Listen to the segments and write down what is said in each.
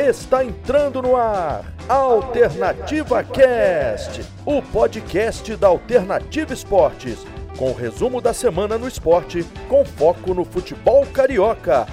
Está entrando no ar Alternativa Cast, o podcast da Alternativa Esportes, com o resumo da semana no esporte, com foco no futebol carioca.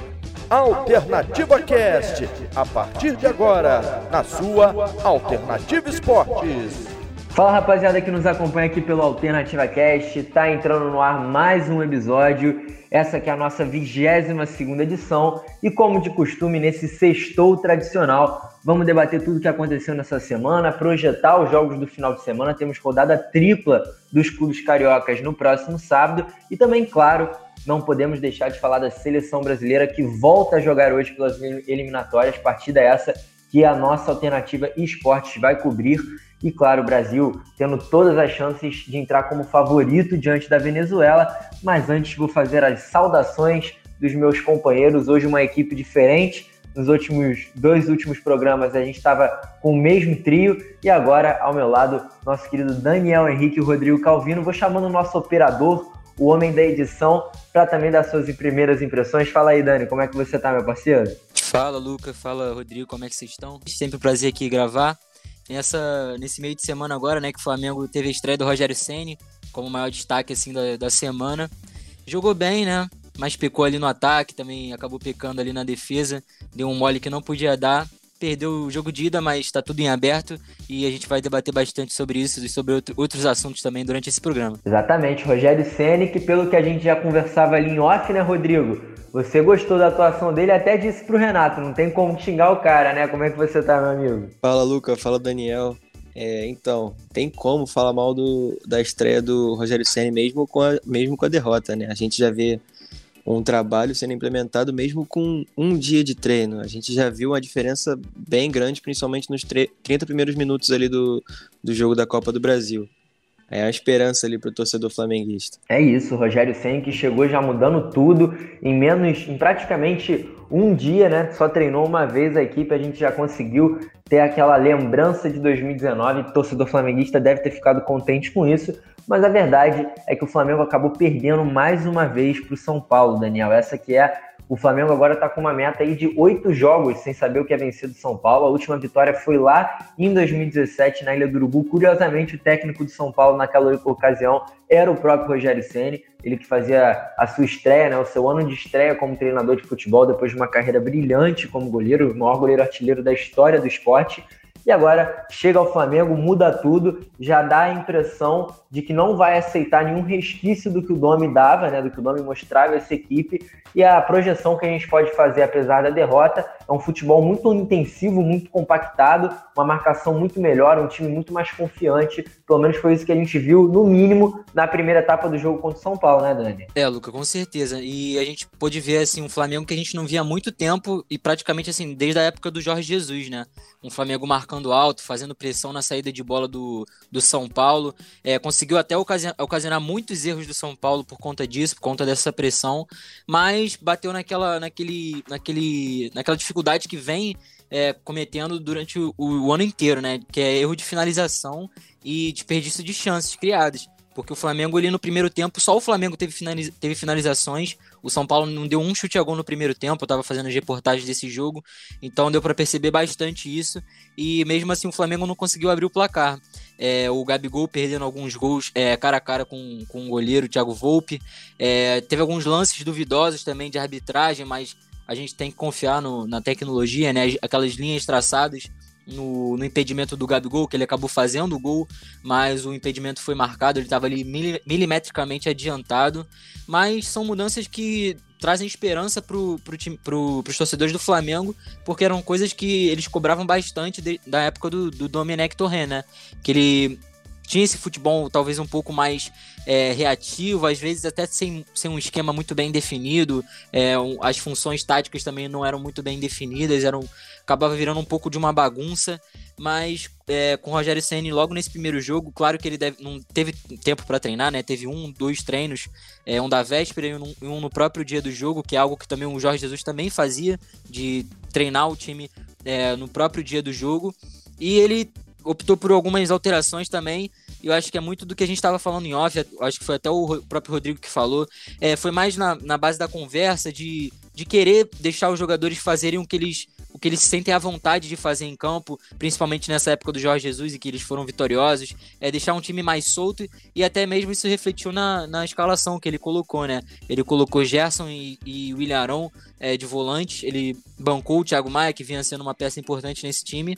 Alternativa Cast, a partir de agora, na sua Alternativa Esportes. Fala rapaziada que nos acompanha aqui pelo Alternativa Cast, tá entrando no ar mais um episódio. Essa aqui é a nossa 22 segunda edição. E como de costume nesse sextou tradicional, vamos debater tudo o que aconteceu nessa semana, projetar os jogos do final de semana, temos rodada tripla dos clubes cariocas no próximo sábado. E também, claro, não podemos deixar de falar da seleção brasileira que volta a jogar hoje pelas eliminatórias, partida essa que a nossa alternativa esportes vai cobrir. E claro, o Brasil tendo todas as chances de entrar como favorito diante da Venezuela. Mas antes vou fazer as saudações dos meus companheiros. Hoje uma equipe diferente. Nos últimos dois últimos programas a gente estava com o mesmo trio e agora ao meu lado nosso querido Daniel Henrique Rodrigo Calvino. Vou chamando o nosso operador, o homem da edição, para também dar suas primeiras impressões. Fala aí, Dani, como é que você tá, meu parceiro? Fala, Luca. Fala, Rodrigo. Como é que vocês estão? Sempre um prazer aqui gravar nessa, nesse meio de semana agora, né, que o Flamengo teve a estreia do Rogério Ceni como maior destaque assim da, da semana. Jogou bem, né? Mas pecou ali no ataque, também acabou pecando ali na defesa, deu um mole que não podia dar. Perdeu o jogo de ida, mas está tudo em aberto e a gente vai debater bastante sobre isso e sobre outro, outros assuntos também durante esse programa. Exatamente, Rogério Ceni, que pelo que a gente já conversava ali em off, né, Rodrigo? Você gostou da atuação dele, até disse pro Renato, não tem como xingar o cara, né? Como é que você tá, meu amigo? Fala, Luca, fala, Daniel. É, então, tem como falar mal do, da estreia do Rogério Senna mesmo com, a, mesmo com a derrota, né? A gente já vê um trabalho sendo implementado mesmo com um dia de treino. A gente já viu uma diferença bem grande, principalmente nos 30 primeiros minutos ali do, do jogo da Copa do Brasil. É a esperança ali para o torcedor flamenguista. É isso, Rogério Senna que chegou já mudando tudo em menos, em praticamente um dia, né? Só treinou uma vez a equipe, a gente já conseguiu ter aquela lembrança de 2019. O torcedor flamenguista deve ter ficado contente com isso, mas a verdade é que o Flamengo acabou perdendo mais uma vez para o São Paulo, Daniel. Essa que é o Flamengo agora está com uma meta aí de oito jogos sem saber o que é vencido São Paulo. A última vitória foi lá em 2017 na Ilha do Urubu. Curiosamente, o técnico de São Paulo naquela ocasião era o próprio Rogério Ceni, ele que fazia a sua estreia, né, o seu ano de estreia como treinador de futebol depois de uma carreira brilhante como goleiro, o maior goleiro artilheiro da história do esporte. E agora chega ao Flamengo, muda tudo, já dá a impressão de que não vai aceitar nenhum resquício do que o Domi dava, né, do que o Domi mostrava essa equipe. E a projeção que a gente pode fazer, apesar da derrota, é um futebol muito intensivo, muito compactado, uma marcação muito melhor, um time muito mais confiante. Pelo menos foi isso que a gente viu, no mínimo, na primeira etapa do jogo contra o São Paulo, né, Dani? É, Luca, com certeza. E a gente pôde ver assim um Flamengo que a gente não via há muito tempo e praticamente assim desde a época do Jorge Jesus, né? Um Flamengo marcando alto, fazendo pressão na saída de bola do, do São Paulo. É, conseguiu até ocasionar muitos erros do São Paulo por conta disso, por conta dessa pressão, mas bateu naquela, naquele, naquele, naquela dificuldade que vem é, cometendo durante o, o, ano inteiro, né? Que é erro de finalização e desperdício de chances criadas. Porque o Flamengo ali no primeiro tempo, só o Flamengo teve, finaliza teve finalizações, o São Paulo não deu um chute a gol no primeiro tempo, eu tava fazendo as reportagens desse jogo, então deu para perceber bastante isso. E mesmo assim o Flamengo não conseguiu abrir o placar. É, o Gabigol perdendo alguns gols é, cara a cara com, com o goleiro Thiago Volpe. É, teve alguns lances duvidosos também de arbitragem, mas a gente tem que confiar no, na tecnologia, né? Aquelas linhas traçadas no, no, impedimento do Gabigol, que ele acabou fazendo o gol, mas o impedimento foi marcado, ele estava ali milimetricamente adiantado. Mas são mudanças que trazem esperança para pro os torcedores do Flamengo, porque eram coisas que eles cobravam bastante de, da época do, do Domenech Torren, né? Que ele tinha esse futebol talvez um pouco mais é, reativo, às vezes até sem, sem um esquema muito bem definido, é, um, as funções táticas também não eram muito bem definidas, eram acabava virando um pouco de uma bagunça, mas é, com o Rogério Ceni logo nesse primeiro jogo, claro que ele deve, não teve tempo para treinar, né? Teve um, dois treinos, é, um da véspera e um, um, no próprio dia do jogo, que é algo que também o Jorge Jesus também fazia, de treinar o time é, no próprio dia do jogo. E ele optou por algumas alterações também. Eu acho que é muito do que a gente estava falando em off, acho que foi até o próprio Rodrigo que falou. É, foi mais na, na base da conversa, de, de querer deixar os jogadores fazerem o que eles o que eles sentem a vontade de fazer em campo, principalmente nessa época do Jorge Jesus e que eles foram vitoriosos, é deixar um time mais solto e até mesmo isso refletiu na, na escalação que ele colocou, né? Ele colocou Gerson e, e William Arão é, de volante, ele bancou o Thiago Maia, que vinha sendo uma peça importante nesse time,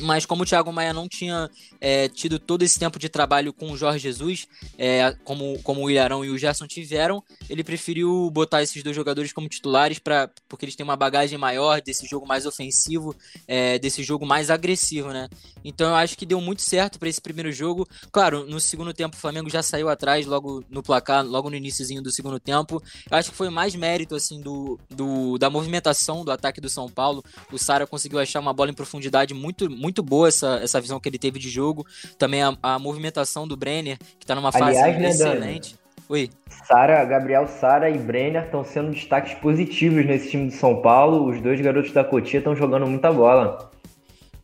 mas como o Thiago Maia não tinha é, tido todo esse tempo de trabalho com o Jorge Jesus, é, como, como o Ilharão e o Gerson tiveram, ele preferiu botar esses dois jogadores como titulares pra, porque eles têm uma bagagem maior desse jogo mais ofensivo, é, desse jogo mais agressivo, né? Então eu acho que deu muito certo para esse primeiro jogo. Claro, no segundo tempo o Flamengo já saiu atrás logo no placar, logo no iníciozinho do segundo tempo. Eu acho que foi mais mérito assim do, do da movimentação do ataque do São Paulo. O Sara conseguiu achar uma bola em profundidade muito muito boa essa, essa visão que ele teve de jogo. Também a, a movimentação do Brenner, que tá numa fase Aliás, né, excelente. Dani? Oi. Sara, Gabriel Sara e Brenner estão sendo destaques positivos nesse time de São Paulo. Os dois garotos da Cotia estão jogando muita bola.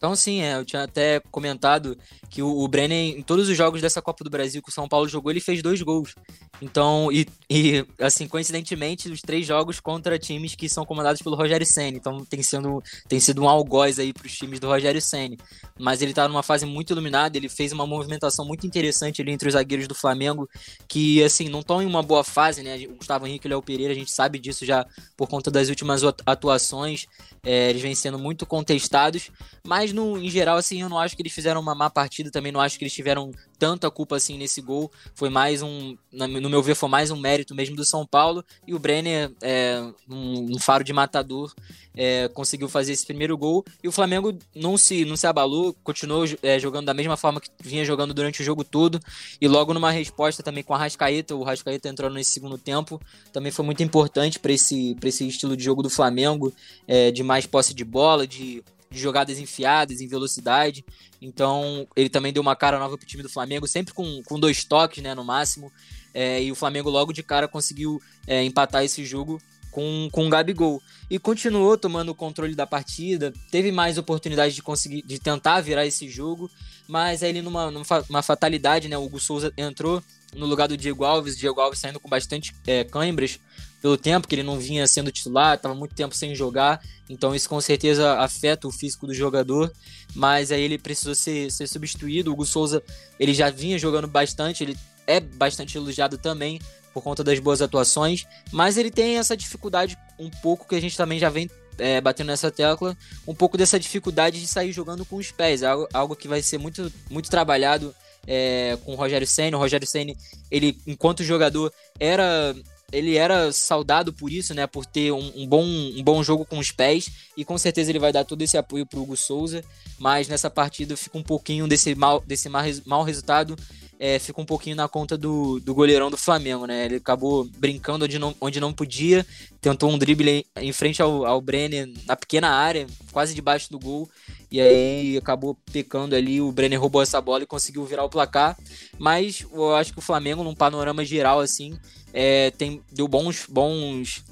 Então, sim, é, eu tinha até comentado que o, o Brenner, em todos os jogos dessa Copa do Brasil que o São Paulo jogou, ele fez dois gols. Então, e, e assim, coincidentemente, os três jogos contra times que são comandados pelo Rogério Senna. Então, tem sido, tem sido um algoz aí para os times do Rogério Senna. Mas ele está numa fase muito iluminada, ele fez uma movimentação muito interessante ali entre os zagueiros do Flamengo, que, assim, não estão em uma boa fase, né? O Gustavo Henrique e o Léo Pereira, a gente sabe disso já por conta das últimas atuações. É, eles vêm sendo muito contestados, mas no, em geral, assim, eu não acho que eles fizeram uma má partida, também não acho que eles tiveram tanta culpa assim nesse gol. Foi mais um, no meu ver, foi mais um mérito mesmo do São Paulo. E o Brenner, é, um, um faro de matador, é, conseguiu fazer esse primeiro gol. E o Flamengo não se, não se abalou, continuou é, jogando da mesma forma que vinha jogando durante o jogo todo. E logo numa resposta também com a Rascaeta, o Rascaeta entrou nesse segundo tempo, também foi muito importante para esse, esse estilo de jogo do Flamengo, é, de mais posse de bola, de de jogadas enfiadas, em velocidade. Então, ele também deu uma cara nova pro time do Flamengo, sempre com, com dois toques, né, no máximo. É, e o Flamengo logo de cara conseguiu é, empatar esse jogo com, com o Gabigol. E continuou tomando o controle da partida, teve mais oportunidade de conseguir, de tentar virar esse jogo, mas aí ele numa, numa fatalidade, né, o Hugo Souza entrou no lugar do Diego Alves, Diego Alves saindo com bastante é, cãibras, pelo tempo que ele não vinha sendo titular, estava muito tempo sem jogar, então isso com certeza afeta o físico do jogador, mas aí ele precisou ser, ser substituído. O Hugo Souza ele já vinha jogando bastante, ele é bastante elogiado também por conta das boas atuações, mas ele tem essa dificuldade um pouco que a gente também já vem é, batendo nessa tecla, um pouco dessa dificuldade de sair jogando com os pés, algo, algo que vai ser muito, muito trabalhado é, com o Rogério Senna. O Rogério Senna, ele, enquanto jogador, era ele era saudado por isso, né? Por ter um, um, bom, um bom jogo com os pés. E com certeza ele vai dar todo esse apoio pro Hugo Souza. Mas nessa partida fica um pouquinho desse mal, desse mal, mal resultado. É, fica um pouquinho na conta do, do goleirão do Flamengo, né? Ele acabou brincando onde não, onde não podia, tentou um drible em frente ao, ao Brenner na pequena área, quase debaixo do gol, e aí acabou pecando ali. O Brenner roubou essa bola e conseguiu virar o placar. Mas eu acho que o Flamengo, num panorama geral, assim, é, tem, deu bons, bons.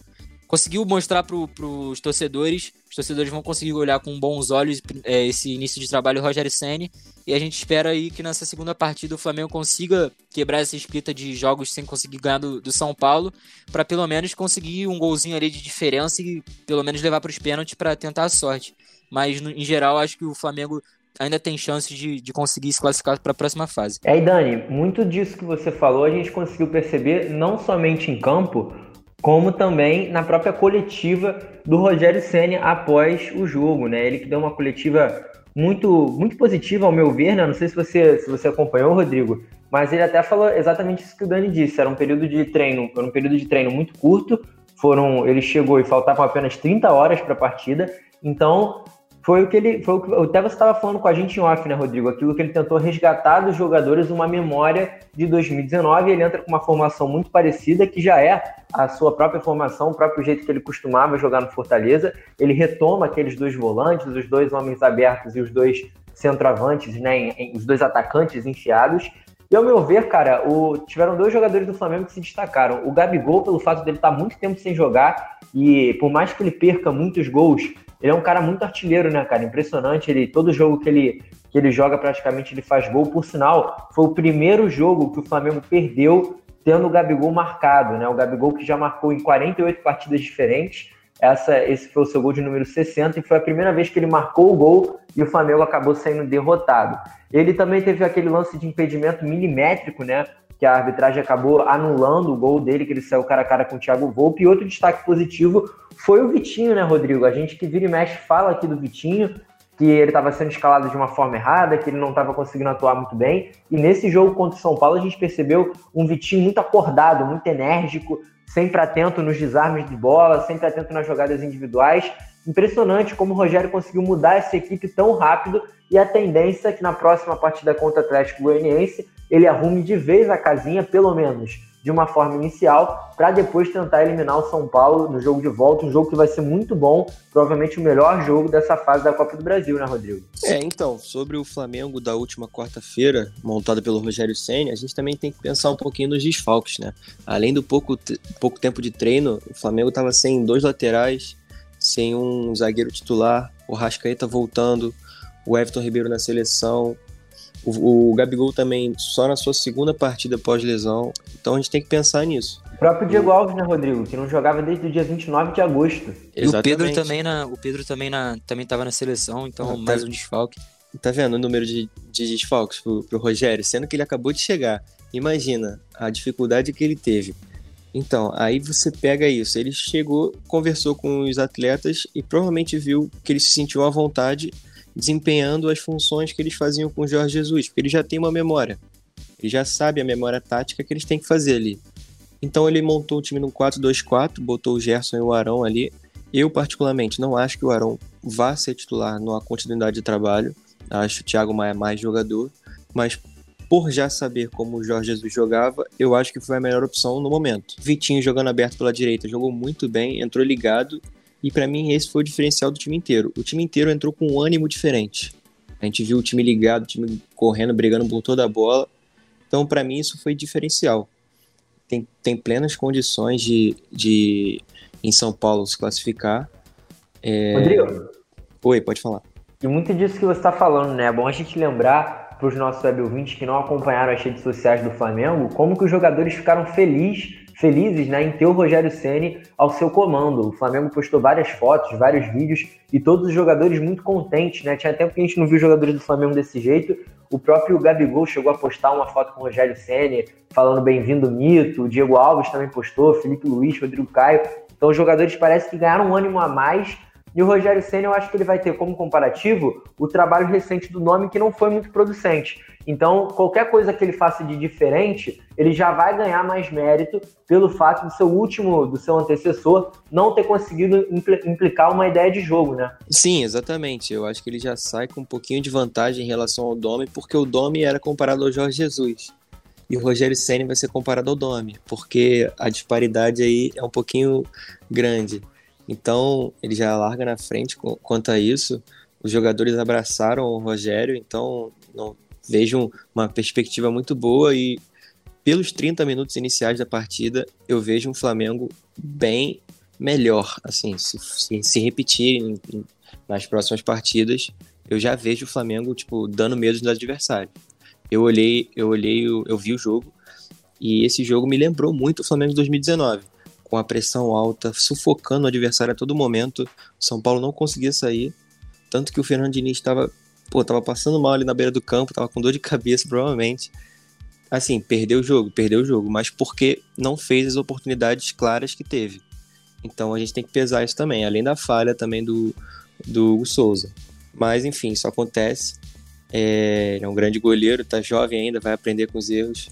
Conseguiu mostrar para os torcedores. Os torcedores vão conseguir olhar com bons olhos é, esse início de trabalho do Rogério Senni. E a gente espera aí que nessa segunda partida o Flamengo consiga quebrar essa escrita de jogos sem conseguir ganhar do, do São Paulo, para pelo menos conseguir um golzinho ali de diferença e pelo menos levar para os pênaltis para tentar a sorte. Mas no, em geral, acho que o Flamengo ainda tem chance de, de conseguir se classificar para a próxima fase. É, Dani, muito disso que você falou a gente conseguiu perceber não somente em campo, como também na própria coletiva do Rogério Senna após o jogo, né? Ele que deu uma coletiva muito muito positiva ao meu ver, né? Não sei se você se você acompanhou, Rodrigo, mas ele até falou exatamente isso que o Dani disse. Era um período de treino, era um período de treino muito curto. Foram, ele chegou e faltavam apenas 30 horas para a partida. Então, foi o que ele. Foi o que o Tevas estava falando com a gente em off, né, Rodrigo? Aquilo que ele tentou resgatar dos jogadores uma memória de 2019. Ele entra com uma formação muito parecida, que já é a sua própria formação, o próprio jeito que ele costumava jogar no Fortaleza. Ele retoma aqueles dois volantes, os dois homens abertos e os dois centroavantes, né? Em, em, os dois atacantes enfiados. E ao meu ver, cara, o, tiveram dois jogadores do Flamengo que se destacaram. O Gabigol, pelo fato dele estar muito tempo sem jogar, e por mais que ele perca muitos gols, ele é um cara muito artilheiro, né, cara? Impressionante. Ele, todo jogo que ele, que ele joga, praticamente ele faz gol. Por sinal, foi o primeiro jogo que o Flamengo perdeu tendo o Gabigol marcado, né? O Gabigol que já marcou em 48 partidas diferentes. Essa, esse foi o seu gol de número 60 e foi a primeira vez que ele marcou o gol e o Flamengo acabou saindo derrotado. Ele também teve aquele lance de impedimento milimétrico, né? Que a arbitragem acabou anulando o gol dele, que ele saiu cara a cara com o Thiago Volpe. E outro destaque positivo foi o Vitinho, né, Rodrigo? A gente que vira e mexe fala aqui do Vitinho, que ele estava sendo escalado de uma forma errada, que ele não estava conseguindo atuar muito bem. E nesse jogo contra o São Paulo, a gente percebeu um Vitinho muito acordado, muito enérgico, sempre atento nos desarmes de bola, sempre atento nas jogadas individuais. Impressionante como o Rogério conseguiu mudar essa equipe tão rápido e a tendência é que na próxima partida contra o Atlético Goianiense ele arrume de vez a casinha, pelo menos de uma forma inicial, para depois tentar eliminar o São Paulo no jogo de volta, um jogo que vai ser muito bom, provavelmente o melhor jogo dessa fase da Copa do Brasil, né, Rodrigo? É, então, sobre o Flamengo da última quarta-feira, montado pelo Rogério Senna, a gente também tem que pensar um pouquinho nos desfalques, né? Além do pouco, pouco tempo de treino, o Flamengo estava sem dois laterais, sem um zagueiro titular, o Rascaeta voltando, o Everton Ribeiro na seleção, o, o Gabigol também só na sua segunda partida pós-lesão. Então a gente tem que pensar nisso. O próprio Diego Alves, né, Rodrigo? Que não jogava desde o dia 29 de agosto. E o Pedro também na, o Pedro também na, também estava na seleção, então ah, mais tá, um desfalque. Tá vendo o número de, de desfalques pro, pro Rogério, sendo que ele acabou de chegar. Imagina a dificuldade que ele teve. Então, aí você pega isso. Ele chegou, conversou com os atletas e provavelmente viu que ele se sentiu à vontade desempenhando as funções que eles faziam com o Jorge Jesus, porque ele já tem uma memória. Ele já sabe a memória tática que eles têm que fazer ali. Então ele montou o time no 4-2-4, botou o Gerson e o Arão ali. Eu, particularmente, não acho que o Arão vá ser titular numa continuidade de trabalho. Acho o Thiago Maia mais jogador. Mas por já saber como o Jorge Jesus jogava, eu acho que foi a melhor opção no momento. Vitinho jogando aberto pela direita, jogou muito bem, entrou ligado e para mim esse foi o diferencial do time inteiro. O time inteiro entrou com um ânimo diferente. A gente viu o time ligado, o time correndo, brigando por toda a bola. Então, para mim, isso foi diferencial. Tem, tem plenas condições de, de, em São Paulo, se classificar. É... Rodrigo. Oi, pode falar. E muito disso que você está falando, né? É bom a gente lembrar para os nossos web ouvintes que não acompanharam as redes sociais do Flamengo, como que os jogadores ficaram felizes felizes né, em ter o Rogério Ceni ao seu comando. O Flamengo postou várias fotos, vários vídeos e todos os jogadores muito contentes. Né? Tinha tempo que a gente não viu jogadores do Flamengo desse jeito. O próprio Gabigol chegou a postar uma foto com o Rogério Ceni falando bem-vindo mito. O Diego Alves também postou, Felipe Luiz, Rodrigo Caio. Então os jogadores parece que ganharam um ânimo a mais e o Rogério Senna, eu acho que ele vai ter como comparativo o trabalho recente do nome, que não foi muito producente. Então, qualquer coisa que ele faça de diferente, ele já vai ganhar mais mérito pelo fato do seu último, do seu antecessor, não ter conseguido implicar uma ideia de jogo, né? Sim, exatamente. Eu acho que ele já sai com um pouquinho de vantagem em relação ao Domi, porque o Domi era comparado ao Jorge Jesus. E o Rogério Senna vai ser comparado ao Domi, porque a disparidade aí é um pouquinho grande. Então, ele já larga na frente quanto a isso. Os jogadores abraçaram o Rogério, então não vejo uma perspectiva muito boa e pelos 30 minutos iniciais da partida, eu vejo um Flamengo bem melhor, assim, se, se, se repetir em, em, nas próximas partidas, eu já vejo o Flamengo, tipo, dando medo dos adversários. Eu olhei, eu olhei, eu, eu vi o jogo, e esse jogo me lembrou muito o Flamengo de 2019 com a pressão alta, sufocando o adversário a todo momento. O São Paulo não conseguia sair, tanto que o Fernando Diniz estava pô, tava passando mal ali na beira do campo, tava com dor de cabeça provavelmente. Assim, perdeu o jogo, perdeu o jogo, mas porque não fez as oportunidades claras que teve. Então a gente tem que pesar isso também, além da falha também do, do Hugo Souza. Mas enfim, isso acontece. É, é um grande goleiro, tá jovem ainda, vai aprender com os erros.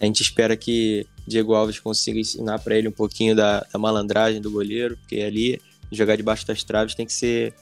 A gente espera que Diego Alves consiga ensinar para ele um pouquinho da, da, malandragem do goleiro, porque ali jogar debaixo das traves tem que ser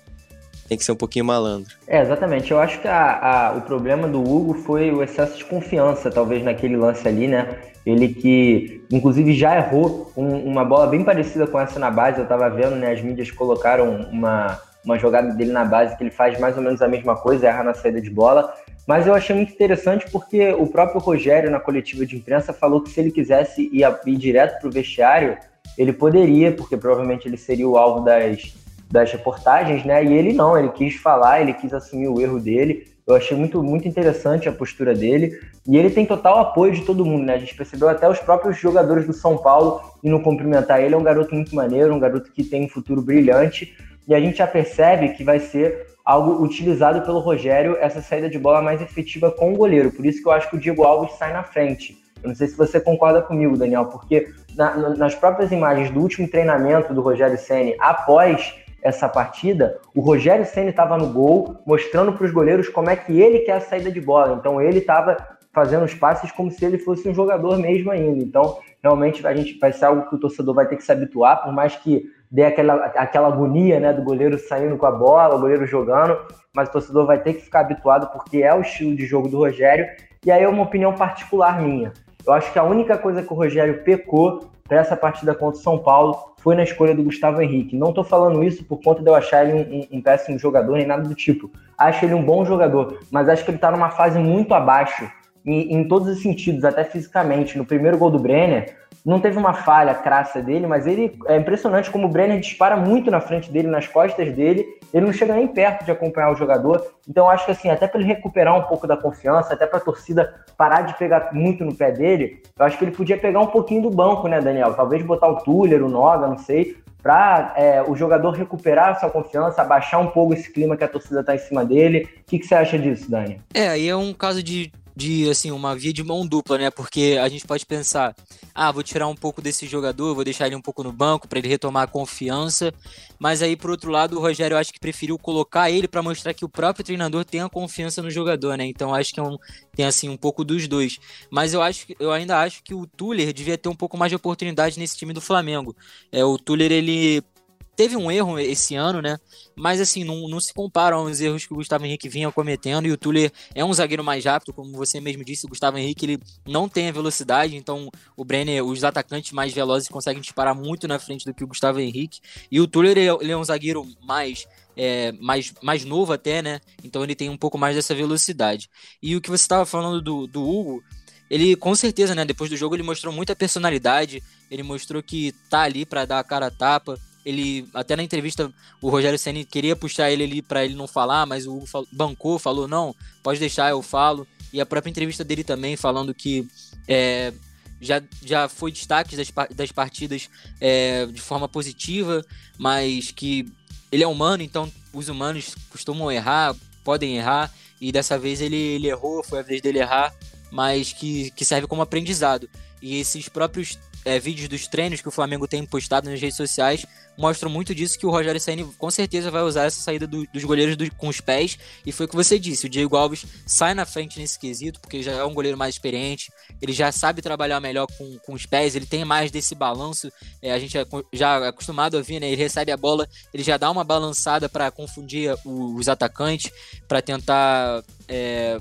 tem que ser um pouquinho malandro. É, exatamente. Eu acho que a, a, o problema do Hugo foi o excesso de confiança, talvez, naquele lance ali, né? Ele que, inclusive, já errou um, uma bola bem parecida com essa na base. Eu tava vendo, né? As mídias colocaram uma, uma jogada dele na base que ele faz mais ou menos a mesma coisa, erra na saída de bola. Mas eu achei muito interessante porque o próprio Rogério, na coletiva de imprensa, falou que se ele quisesse ir, ir direto para o vestiário, ele poderia, porque provavelmente ele seria o alvo das, das reportagens, né? E ele não, ele quis falar, ele quis assumir o erro dele. Eu achei muito, muito interessante a postura dele. E ele tem total apoio de todo mundo, né? A gente percebeu até os próprios jogadores do São Paulo indo cumprimentar ele. É um garoto muito maneiro, um garoto que tem um futuro brilhante. E a gente já percebe que vai ser algo utilizado pelo Rogério, essa saída de bola mais efetiva com o goleiro. Por isso que eu acho que o Diego Alves sai na frente. Eu não sei se você concorda comigo, Daniel, porque na, nas próprias imagens do último treinamento do Rogério Ceni após essa partida, o Rogério Ceni estava no gol, mostrando para os goleiros como é que ele quer a saída de bola. Então ele estava fazendo os passes como se ele fosse um jogador mesmo ainda. Então, realmente a gente vai ser algo que o torcedor vai ter que se habituar, por mais que dê aquela, aquela agonia né, do goleiro saindo com a bola, o goleiro jogando, mas o torcedor vai ter que ficar habituado porque é o estilo de jogo do Rogério. E aí é uma opinião particular minha. Eu acho que a única coisa que o Rogério pecou para essa partida contra o São Paulo foi na escolha do Gustavo Henrique. Não estou falando isso por conta de eu achar ele um, um, um, péssimo jogador nem nada do tipo. Acho ele um bom jogador, mas acho que ele está numa fase muito abaixo em, em, todos os sentidos, até fisicamente. No primeiro gol do Brenner, não teve uma falha crassa dele, mas ele é impressionante como o Brenner dispara muito na frente dele, nas costas dele. Ele não chega nem perto de acompanhar o jogador. Então acho que assim, até para ele recuperar um pouco da confiança, até para a torcida parar de pegar muito no pé dele, eu acho que ele podia pegar um pouquinho do banco, né, Daniel? Talvez botar o Tuller, o Noga, não sei, para é, o jogador recuperar sua confiança, abaixar um pouco esse clima que a torcida está em cima dele. O que, que você acha disso, Dani? É, aí é um caso de de assim uma via de mão dupla, né? Porque a gente pode pensar, ah, vou tirar um pouco desse jogador, vou deixar ele um pouco no banco para ele retomar a confiança. Mas aí por outro lado, o Rogério acho que preferiu colocar ele para mostrar que o próprio treinador tem a confiança no jogador, né? Então acho que é um, tem assim um pouco dos dois. Mas eu acho eu ainda acho que o Tuller devia ter um pouco mais de oportunidade nesse time do Flamengo. É o Tuller ele teve um erro esse ano, né? Mas assim, não, não se compara aos erros que o Gustavo Henrique vinha cometendo. E o Tuller é um zagueiro mais rápido, como você mesmo disse, o Gustavo Henrique ele não tem a velocidade, então o Brenner, os atacantes mais velozes conseguem disparar muito na frente do que o Gustavo Henrique. E o Tuller ele é um zagueiro mais é, mais, mais novo até, né? Então ele tem um pouco mais dessa velocidade. E o que você estava falando do, do Hugo, ele com certeza, né? Depois do jogo ele mostrou muita personalidade, ele mostrou que tá ali para dar a cara a tapa ele até na entrevista o Rogério Ceni queria puxar ele ali para ele não falar, mas o Hugo bancou, falou não, pode deixar, eu falo. E a própria entrevista dele também falando que é, já, já foi destaque das, das partidas é, de forma positiva, mas que ele é humano, então os humanos costumam errar, podem errar, e dessa vez ele, ele errou, foi a vez dele errar, mas que, que serve como aprendizado. E esses próprios é, vídeos dos treinos que o Flamengo tem postado nas redes sociais mostram muito disso que o Rogério Ceni com certeza vai usar essa saída do, dos goleiros do, com os pés. E foi o que você disse, o Diego Alves sai na frente nesse quesito porque já é um goleiro mais experiente, ele já sabe trabalhar melhor com, com os pés, ele tem mais desse balanço, é, a gente é já acostumado a ver, né, ele recebe a bola, ele já dá uma balançada para confundir os atacantes, para tentar é,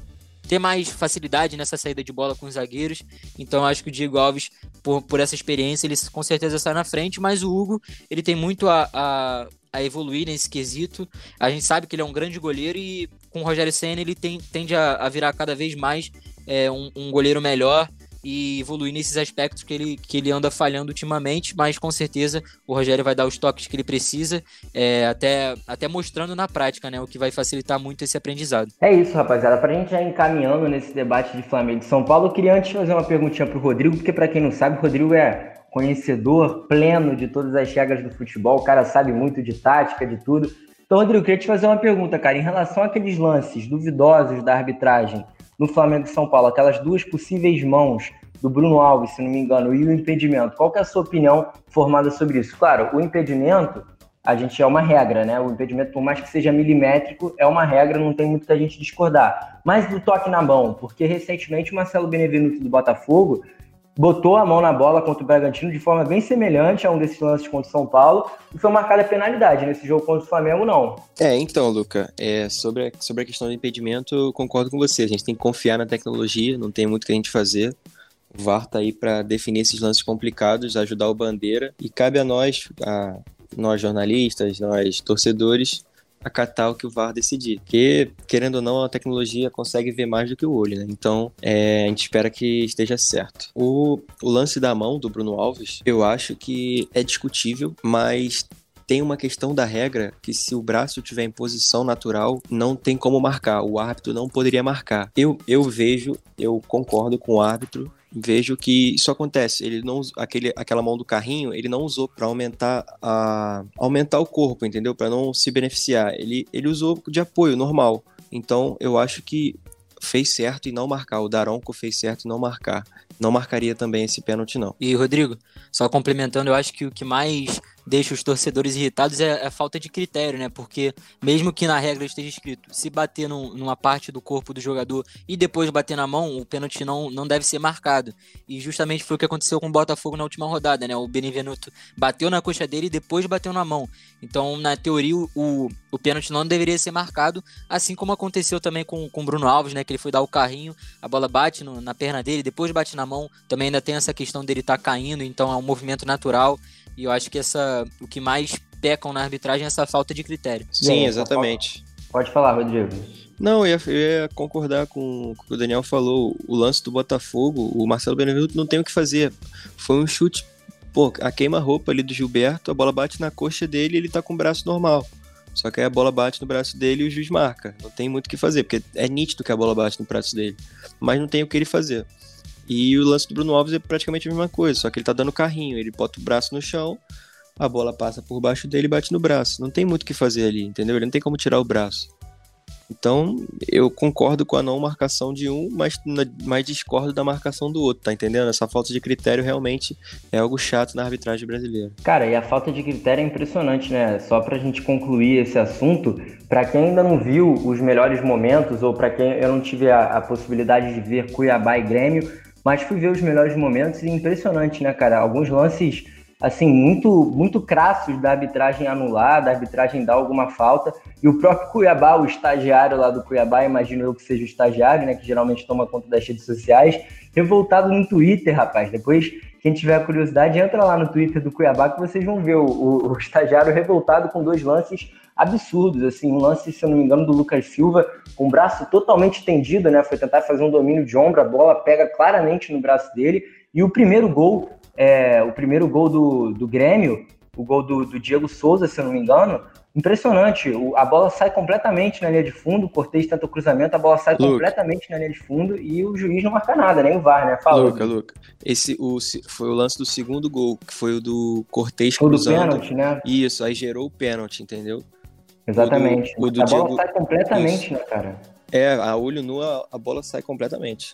ter mais facilidade nessa saída de bola com os zagueiros. Então acho que o Diego Alves, por, por essa experiência, ele com certeza sai na frente, mas o Hugo, ele tem muito a, a, a evoluir nesse quesito. A gente sabe que ele é um grande goleiro e com o Rogério Senna ele tem, tende a, a virar cada vez mais é, um, um goleiro melhor e evoluir nesses aspectos que ele, que ele anda falhando ultimamente, mas com certeza o Rogério vai dar os toques que ele precisa, é, até, até mostrando na prática, né, o que vai facilitar muito esse aprendizado. É isso, rapaziada. Para a gente já encaminhando nesse debate de Flamengo e São Paulo, eu queria antes fazer uma perguntinha para o Rodrigo, porque para quem não sabe, o Rodrigo é conhecedor pleno de todas as regras do futebol, o cara sabe muito de tática, de tudo. Então, Rodrigo, eu queria te fazer uma pergunta, cara, em relação àqueles lances duvidosos da arbitragem, no Flamengo e São Paulo, aquelas duas possíveis mãos do Bruno Alves, se não me engano, e o impedimento. Qual é a sua opinião formada sobre isso? Claro, o impedimento, a gente é uma regra, né? O impedimento, por mais que seja milimétrico, é uma regra, não tem muito que a gente discordar. Mas do toque na mão, porque recentemente o Marcelo Benevenuto do Botafogo botou a mão na bola contra o Bragantino de forma bem semelhante a um desses lances contra o São Paulo e foi marcada penalidade nesse jogo contra o Flamengo, não. É, então, Luca, é, sobre, a, sobre a questão do impedimento, concordo com você. A gente tem que confiar na tecnologia, não tem muito que a gente fazer. O VAR tá aí para definir esses lances complicados, ajudar o Bandeira e cabe a nós, a nós jornalistas, nós torcedores, acatar o que o VAR decidir. Porque, querendo ou não, a tecnologia consegue ver mais do que o olho, né? Então, é, a gente espera que esteja certo. O, o lance da mão do Bruno Alves, eu acho que é discutível, mas tem uma questão da regra que se o braço tiver em posição natural, não tem como marcar. O árbitro não poderia marcar. Eu, eu vejo, eu concordo com o árbitro vejo que isso acontece. Ele não aquele, aquela mão do carrinho, ele não usou para aumentar a aumentar o corpo, entendeu? Para não se beneficiar. Ele ele usou de apoio normal. Então, eu acho que fez certo em não marcar. O Daronco fez certo em não marcar. Não marcaria também esse pênalti, não. E, Rodrigo, só complementando, eu acho que o que mais deixa os torcedores irritados é a falta de critério, né? Porque mesmo que na regra esteja escrito, se bater num, numa parte do corpo do jogador e depois bater na mão, o pênalti não, não deve ser marcado. E justamente foi o que aconteceu com o Botafogo na última rodada, né? O Benevenuto bateu na coxa dele e depois bateu na mão. Então, na teoria, o, o pênalti não deveria ser marcado, assim como aconteceu também com o Bruno Alves, né? Que ele foi dar o carrinho, a bola bate no, na perna dele, depois bate na mão. Também ainda tem essa questão dele estar tá caindo, então é um movimento natural. E eu acho que essa, o que mais pecam na arbitragem é essa falta de critério. Sim, exatamente. Pode falar, Rodrigo. Não, eu ia, eu ia, concordar com o que o Daniel falou. O lance do Botafogo, o Marcelo Benevenuto não tem o que fazer. Foi um chute, pô, a queima-roupa ali do Gilberto, a bola bate na coxa dele e ele tá com o braço normal. Só que aí a bola bate no braço dele e o juiz marca. Não tem muito o que fazer, porque é nítido que a bola bate no braço dele. Mas não tem o que ele fazer. E o lance do Bruno Alves é praticamente a mesma coisa, só que ele tá dando carrinho, ele bota o braço no chão, a bola passa por baixo dele e bate no braço. Não tem muito o que fazer ali, entendeu? Ele não tem como tirar o braço. Então, eu concordo com a não marcação de um, mas, mas discordo da marcação do outro, tá entendendo? Essa falta de critério realmente é algo chato na arbitragem brasileira. Cara, e a falta de critério é impressionante, né? Só pra gente concluir esse assunto, para quem ainda não viu os melhores momentos, ou para quem eu não tive a, a possibilidade de ver Cuiabá e Grêmio, mas fui ver os melhores momentos e impressionante, né, cara? Alguns lances, assim, muito, muito crassos da arbitragem anular, da arbitragem dar alguma falta. E o próprio Cuiabá, o estagiário lá do Cuiabá, imagino eu que seja o estagiário, né, que geralmente toma conta das redes sociais, revoltado no Twitter, rapaz. Depois, quem tiver curiosidade, entra lá no Twitter do Cuiabá que vocês vão ver o, o, o estagiário revoltado com dois lances absurdos, assim, um lance, se eu não me engano, do Lucas Silva, com o braço totalmente estendido, né, foi tentar fazer um domínio de ombro, a bola pega claramente no braço dele, e o primeiro gol, é, o primeiro gol do, do Grêmio, o gol do, do Diego Souza, se eu não me engano, impressionante, o, a bola sai completamente na linha de fundo, o Cortez tenta o cruzamento, a bola sai Luca. completamente na linha de fundo, e o juiz não marca nada, nem o VAR, né, fala. Luca, Luca, esse o, foi o lance do segundo gol, que foi o do Cortez cruzando. O do pênalti, né? Isso, aí gerou o pênalti, entendeu? Exatamente. O do, o do a bola Diego... sai completamente, Isso. né, cara? É, a olho nu a, a bola sai completamente.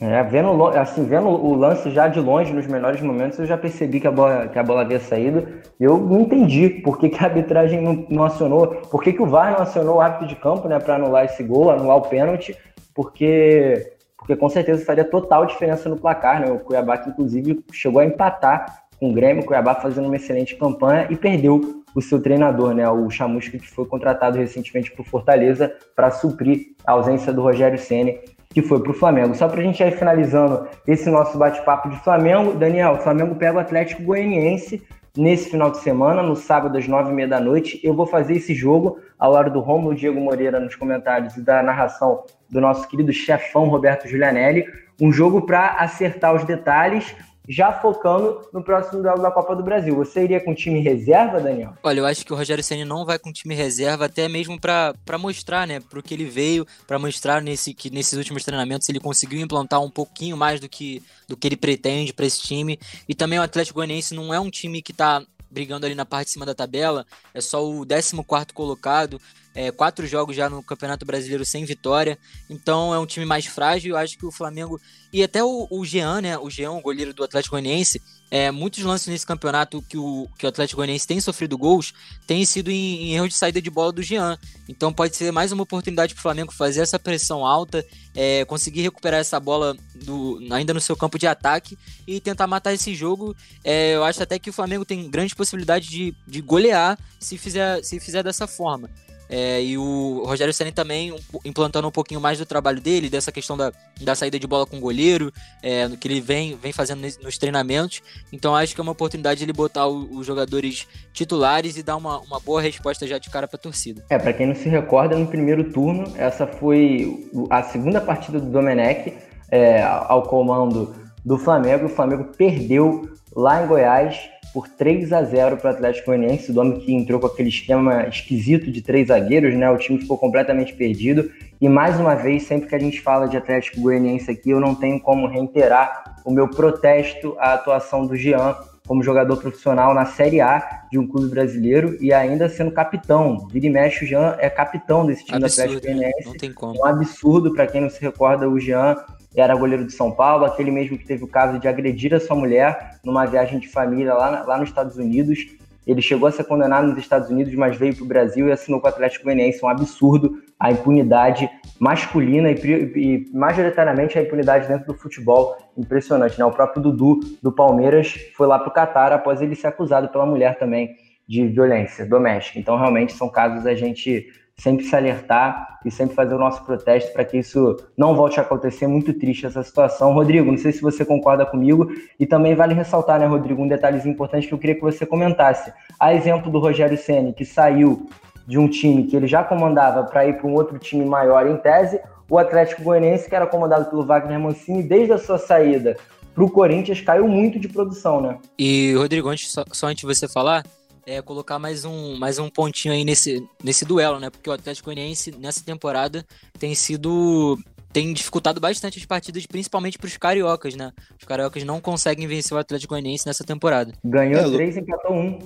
É, vendo, assim, vendo o lance já de longe, nos melhores momentos, eu já percebi que a bola, que a bola havia saído. Eu não entendi por que, que a arbitragem não, não acionou, por que, que o VAR não acionou o árbitro de campo né, para anular esse gol, anular o pênalti, porque, porque com certeza faria total diferença no placar. Né? O Cuiabá, que inclusive chegou a empatar com o Grêmio, o Cuiabá fazendo uma excelente campanha e perdeu o seu treinador, né, o Chamusca, que foi contratado recentemente por Fortaleza para suprir a ausência do Rogério Ceni, que foi para o Flamengo. Só para a gente ir finalizando esse nosso bate-papo de Flamengo, Daniel, o Flamengo pega o Atlético Goianiense nesse final de semana, no sábado às nove e meia da noite. Eu vou fazer esse jogo ao lado do Romulo Diego Moreira nos comentários e da narração do nosso querido chefão Roberto Giulianelli. Um jogo para acertar os detalhes já focando no próximo duelo da Copa do Brasil. Você iria com time reserva, Daniel? Olha, eu acho que o Rogério Ceni não vai com time reserva, até mesmo para mostrar, né, para o que ele veio, para mostrar nesse, que nesses últimos treinamentos ele conseguiu implantar um pouquinho mais do que, do que ele pretende para esse time. E também o Atlético Goianiense não é um time que está brigando ali na parte de cima da tabela, é só o 14 colocado, é, quatro jogos já no Campeonato Brasileiro sem vitória, então é um time mais frágil. Eu acho que o Flamengo e até o, o Jean, né? O Jean, o goleiro do Atlético Goianiense, é, muitos lances nesse campeonato que o, que o Atlético Goianiense tem sofrido gols tem sido em, em erro de saída de bola do Jean. Então pode ser mais uma oportunidade para o Flamengo fazer essa pressão alta, é, conseguir recuperar essa bola do, ainda no seu campo de ataque e tentar matar esse jogo. É, eu acho até que o Flamengo tem grande possibilidade de, de golear se fizer, se fizer dessa forma. É, e o Rogério Senna também implantando um pouquinho mais do trabalho dele, dessa questão da, da saída de bola com o goleiro, é, que ele vem, vem fazendo nos treinamentos. Então acho que é uma oportunidade de ele botar o, os jogadores titulares e dar uma, uma boa resposta já de cara para a torcida. É, para quem não se recorda, no primeiro turno, essa foi a segunda partida do Domenech é, ao comando do Flamengo. O Flamengo perdeu lá em Goiás por 3 a 0 para o Atlético Goianiense, o Domi que entrou com aquele esquema esquisito de três zagueiros, né? O time ficou completamente perdido. E mais uma vez, sempre que a gente fala de Atlético Goianiense aqui, eu não tenho como reiterar o meu protesto à atuação do Jean como jogador profissional na Série A de um clube brasileiro e ainda sendo capitão. Vira e mexe, o Jean é capitão desse time absurdo, do Atlético Goianiense. Não tem como. Um absurdo, para quem não se recorda, o Jean era goleiro de São Paulo, aquele mesmo que teve o caso de agredir a sua mulher numa viagem de família lá, lá nos Estados Unidos. Ele chegou a ser condenado nos Estados Unidos, mas veio para o Brasil e assinou com o Atlético Goianiense. Um absurdo a impunidade masculina e, e, majoritariamente a impunidade dentro do futebol. Impressionante, né? O próprio Dudu do Palmeiras foi lá para o Catar após ele ser acusado pela mulher também de violência doméstica. Então, realmente, são casos a gente sempre se alertar e sempre fazer o nosso protesto para que isso não volte a acontecer. Muito triste essa situação. Rodrigo, não sei se você concorda comigo e também vale ressaltar, né, Rodrigo, um detalhezinho importante que eu queria que você comentasse. A exemplo do Rogério Ceni que saiu de um time que ele já comandava para ir para um outro time maior em tese, o Atlético Goianiense, que era comandado pelo Wagner Mancini, desde a sua saída para o Corinthians, caiu muito de produção, né? E, Rodrigo, antes, só, só antes de você falar, é, colocar mais um, mais um pontinho aí nesse, nesse duelo, né? Porque o Atlético Goianiense nessa temporada tem sido tem dificultado bastante as partidas, principalmente para os cariocas, né? Os cariocas não conseguem vencer o Atlético Goianiense nessa temporada. Ganhou é, três, empatou um.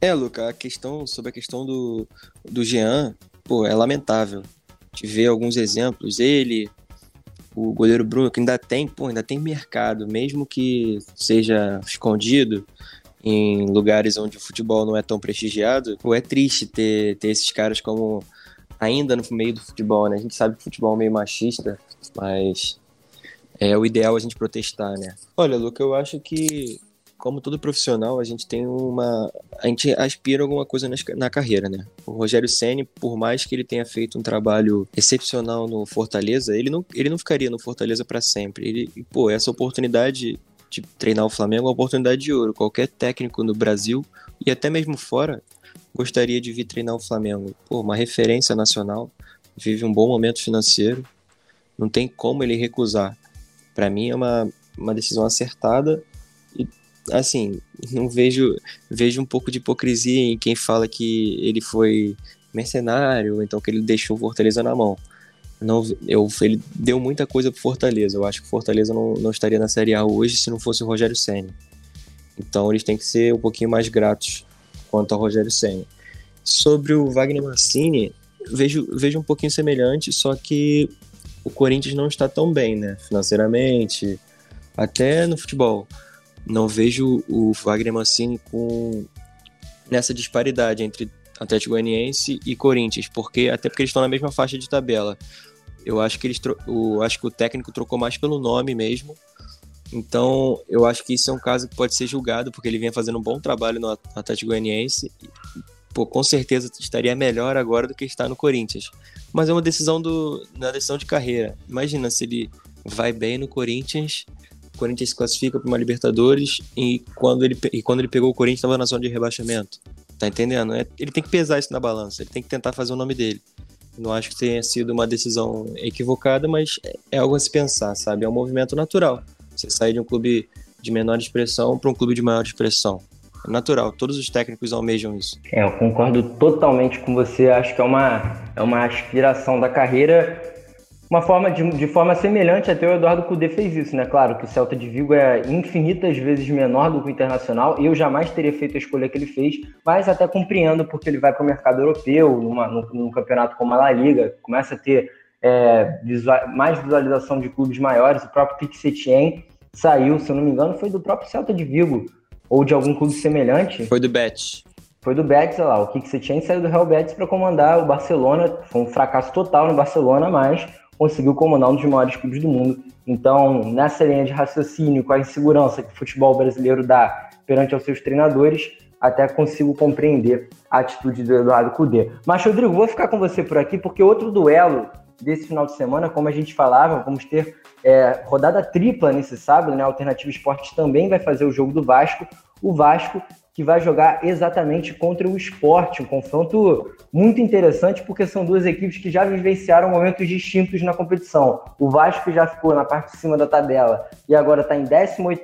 É, Luca, a questão sobre a questão do, do Jean, pô, é lamentável. Te ver alguns exemplos, ele, o goleiro Bruno, que ainda tem, pô, ainda tem mercado, mesmo que seja escondido, em lugares onde o futebol não é tão prestigiado, pô, é triste ter, ter esses caras como ainda no meio do futebol, né? A gente sabe que o futebol é meio machista, mas é o ideal a gente protestar, né? Olha, Luca, eu acho que como todo profissional, a gente tem uma. A gente aspira alguma coisa na, carreira, né? O Rogério Senni, por mais que ele tenha feito um trabalho excepcional no Fortaleza, ele não, ele não ficaria no Fortaleza para sempre. Ele, pô, essa oportunidade de treinar o Flamengo é uma oportunidade de ouro. Qualquer técnico no Brasil e até mesmo fora gostaria de vir treinar o Flamengo. Pô, uma referência nacional, vive um bom momento financeiro, não tem como ele recusar. Para mim é uma, uma decisão acertada e assim, não vejo vejo um pouco de hipocrisia em quem fala que ele foi mercenário, então que ele deixou o Fortaleza na mão não, eu, ele deu muita coisa pro Fortaleza. Eu acho que o Fortaleza não, não estaria na Série A hoje se não fosse o Rogério Senna. Então eles têm que ser um pouquinho mais gratos quanto ao Rogério Senna. Sobre o Wagner Mancini, vejo, vejo um pouquinho semelhante, só que o Corinthians não está tão bem, né? Financeiramente, até no futebol. Não vejo o Wagner Mancini com nessa disparidade entre Atlético Goianiense e Corinthians, porque até porque eles estão na mesma faixa de tabela. Eu acho que eles o, acho que o técnico trocou mais pelo nome mesmo. Então, eu acho que isso é um caso que pode ser julgado, porque ele vinha fazendo um bom trabalho no Atlético Goianiense. Pô, com certeza estaria melhor agora do que está no Corinthians. Mas é uma decisão do na decisão de carreira. Imagina se ele vai bem no Corinthians, o Corinthians se classifica para uma Libertadores e quando ele e quando ele pegou o Corinthians estava na zona de rebaixamento. Tá entendendo? É, ele tem que pesar isso na balança, ele tem que tentar fazer o nome dele. Não acho que tenha sido uma decisão equivocada, mas é algo a se pensar, sabe? É um movimento natural. Você sair de um clube de menor expressão para um clube de maior expressão. É natural, todos os técnicos almejam isso. É, eu concordo totalmente com você. Acho que é uma, é uma aspiração da carreira uma forma de, de forma semelhante até o Eduardo Cudê fez isso, né? Claro que o Celta de Vigo é infinitas vezes menor do que o Internacional. Eu jamais teria feito a escolha que ele fez, mas até compreendo porque ele vai para o mercado europeu, numa, num, num, campeonato como a La Liga, começa a ter é, visual, mais visualização de clubes maiores. O próprio Pique Setien saiu, se eu não me engano, foi do próprio Celta de Vigo ou de algum clube semelhante. Foi do Betis. Foi do Betis, olha lá. O Kik Setien saiu do Real Betis para comandar o Barcelona. Foi um fracasso total no Barcelona, mas conseguiu comandar um dos maiores clubes do mundo. Então, nessa linha de raciocínio, com a insegurança que o futebol brasileiro dá perante aos seus treinadores, até consigo compreender a atitude do Eduardo Cudê. Mas, Rodrigo, vou ficar com você por aqui, porque outro duelo desse final de semana, como a gente falava, vamos ter é, rodada tripla nesse sábado, né? A Alternativa Esportes também vai fazer o jogo do Vasco. O Vasco que vai jogar exatamente contra o esporte. Um confronto muito interessante, porque são duas equipes que já vivenciaram momentos distintos na competição. O Vasco já ficou na parte de cima da tabela e agora está em 18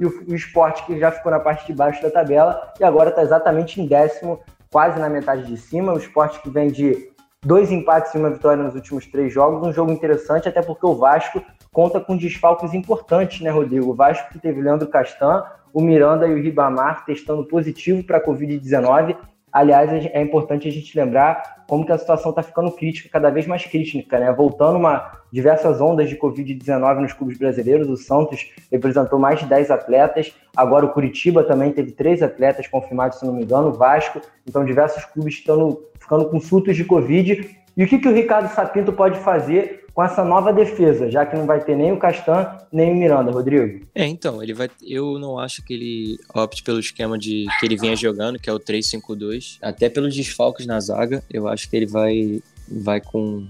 e o, esporte que já ficou na parte de baixo da tabela e agora está exatamente em décimo, quase na metade de cima. O esporte que vem de dois empates e uma vitória nos últimos três jogos, um jogo interessante, até porque o Vasco conta com desfalques importantes, né, Rodrigo? O Vasco que teve Leandro Castan, o Miranda e o Ribamar testando positivo para a Covid-19. Aliás, é importante a gente lembrar como que a situação está ficando crítica, cada vez mais crítica, né? Voltando uma diversas ondas de Covid-19 nos clubes brasileiros, o Santos representou mais de 10 atletas, agora o Curitiba também teve três atletas confirmados, se não me engano, o Vasco, então diversos clubes estão ficando com surtos de Covid. E o que, que o Ricardo Sapinto pode fazer com essa nova defesa, já que não vai ter nem o Castan, nem o Miranda, Rodrigo? É, então, ele vai. Eu não acho que ele opte pelo esquema de que ele vinha jogando, que é o 3-5-2. Até pelos desfalques na zaga, eu acho que ele vai, vai com,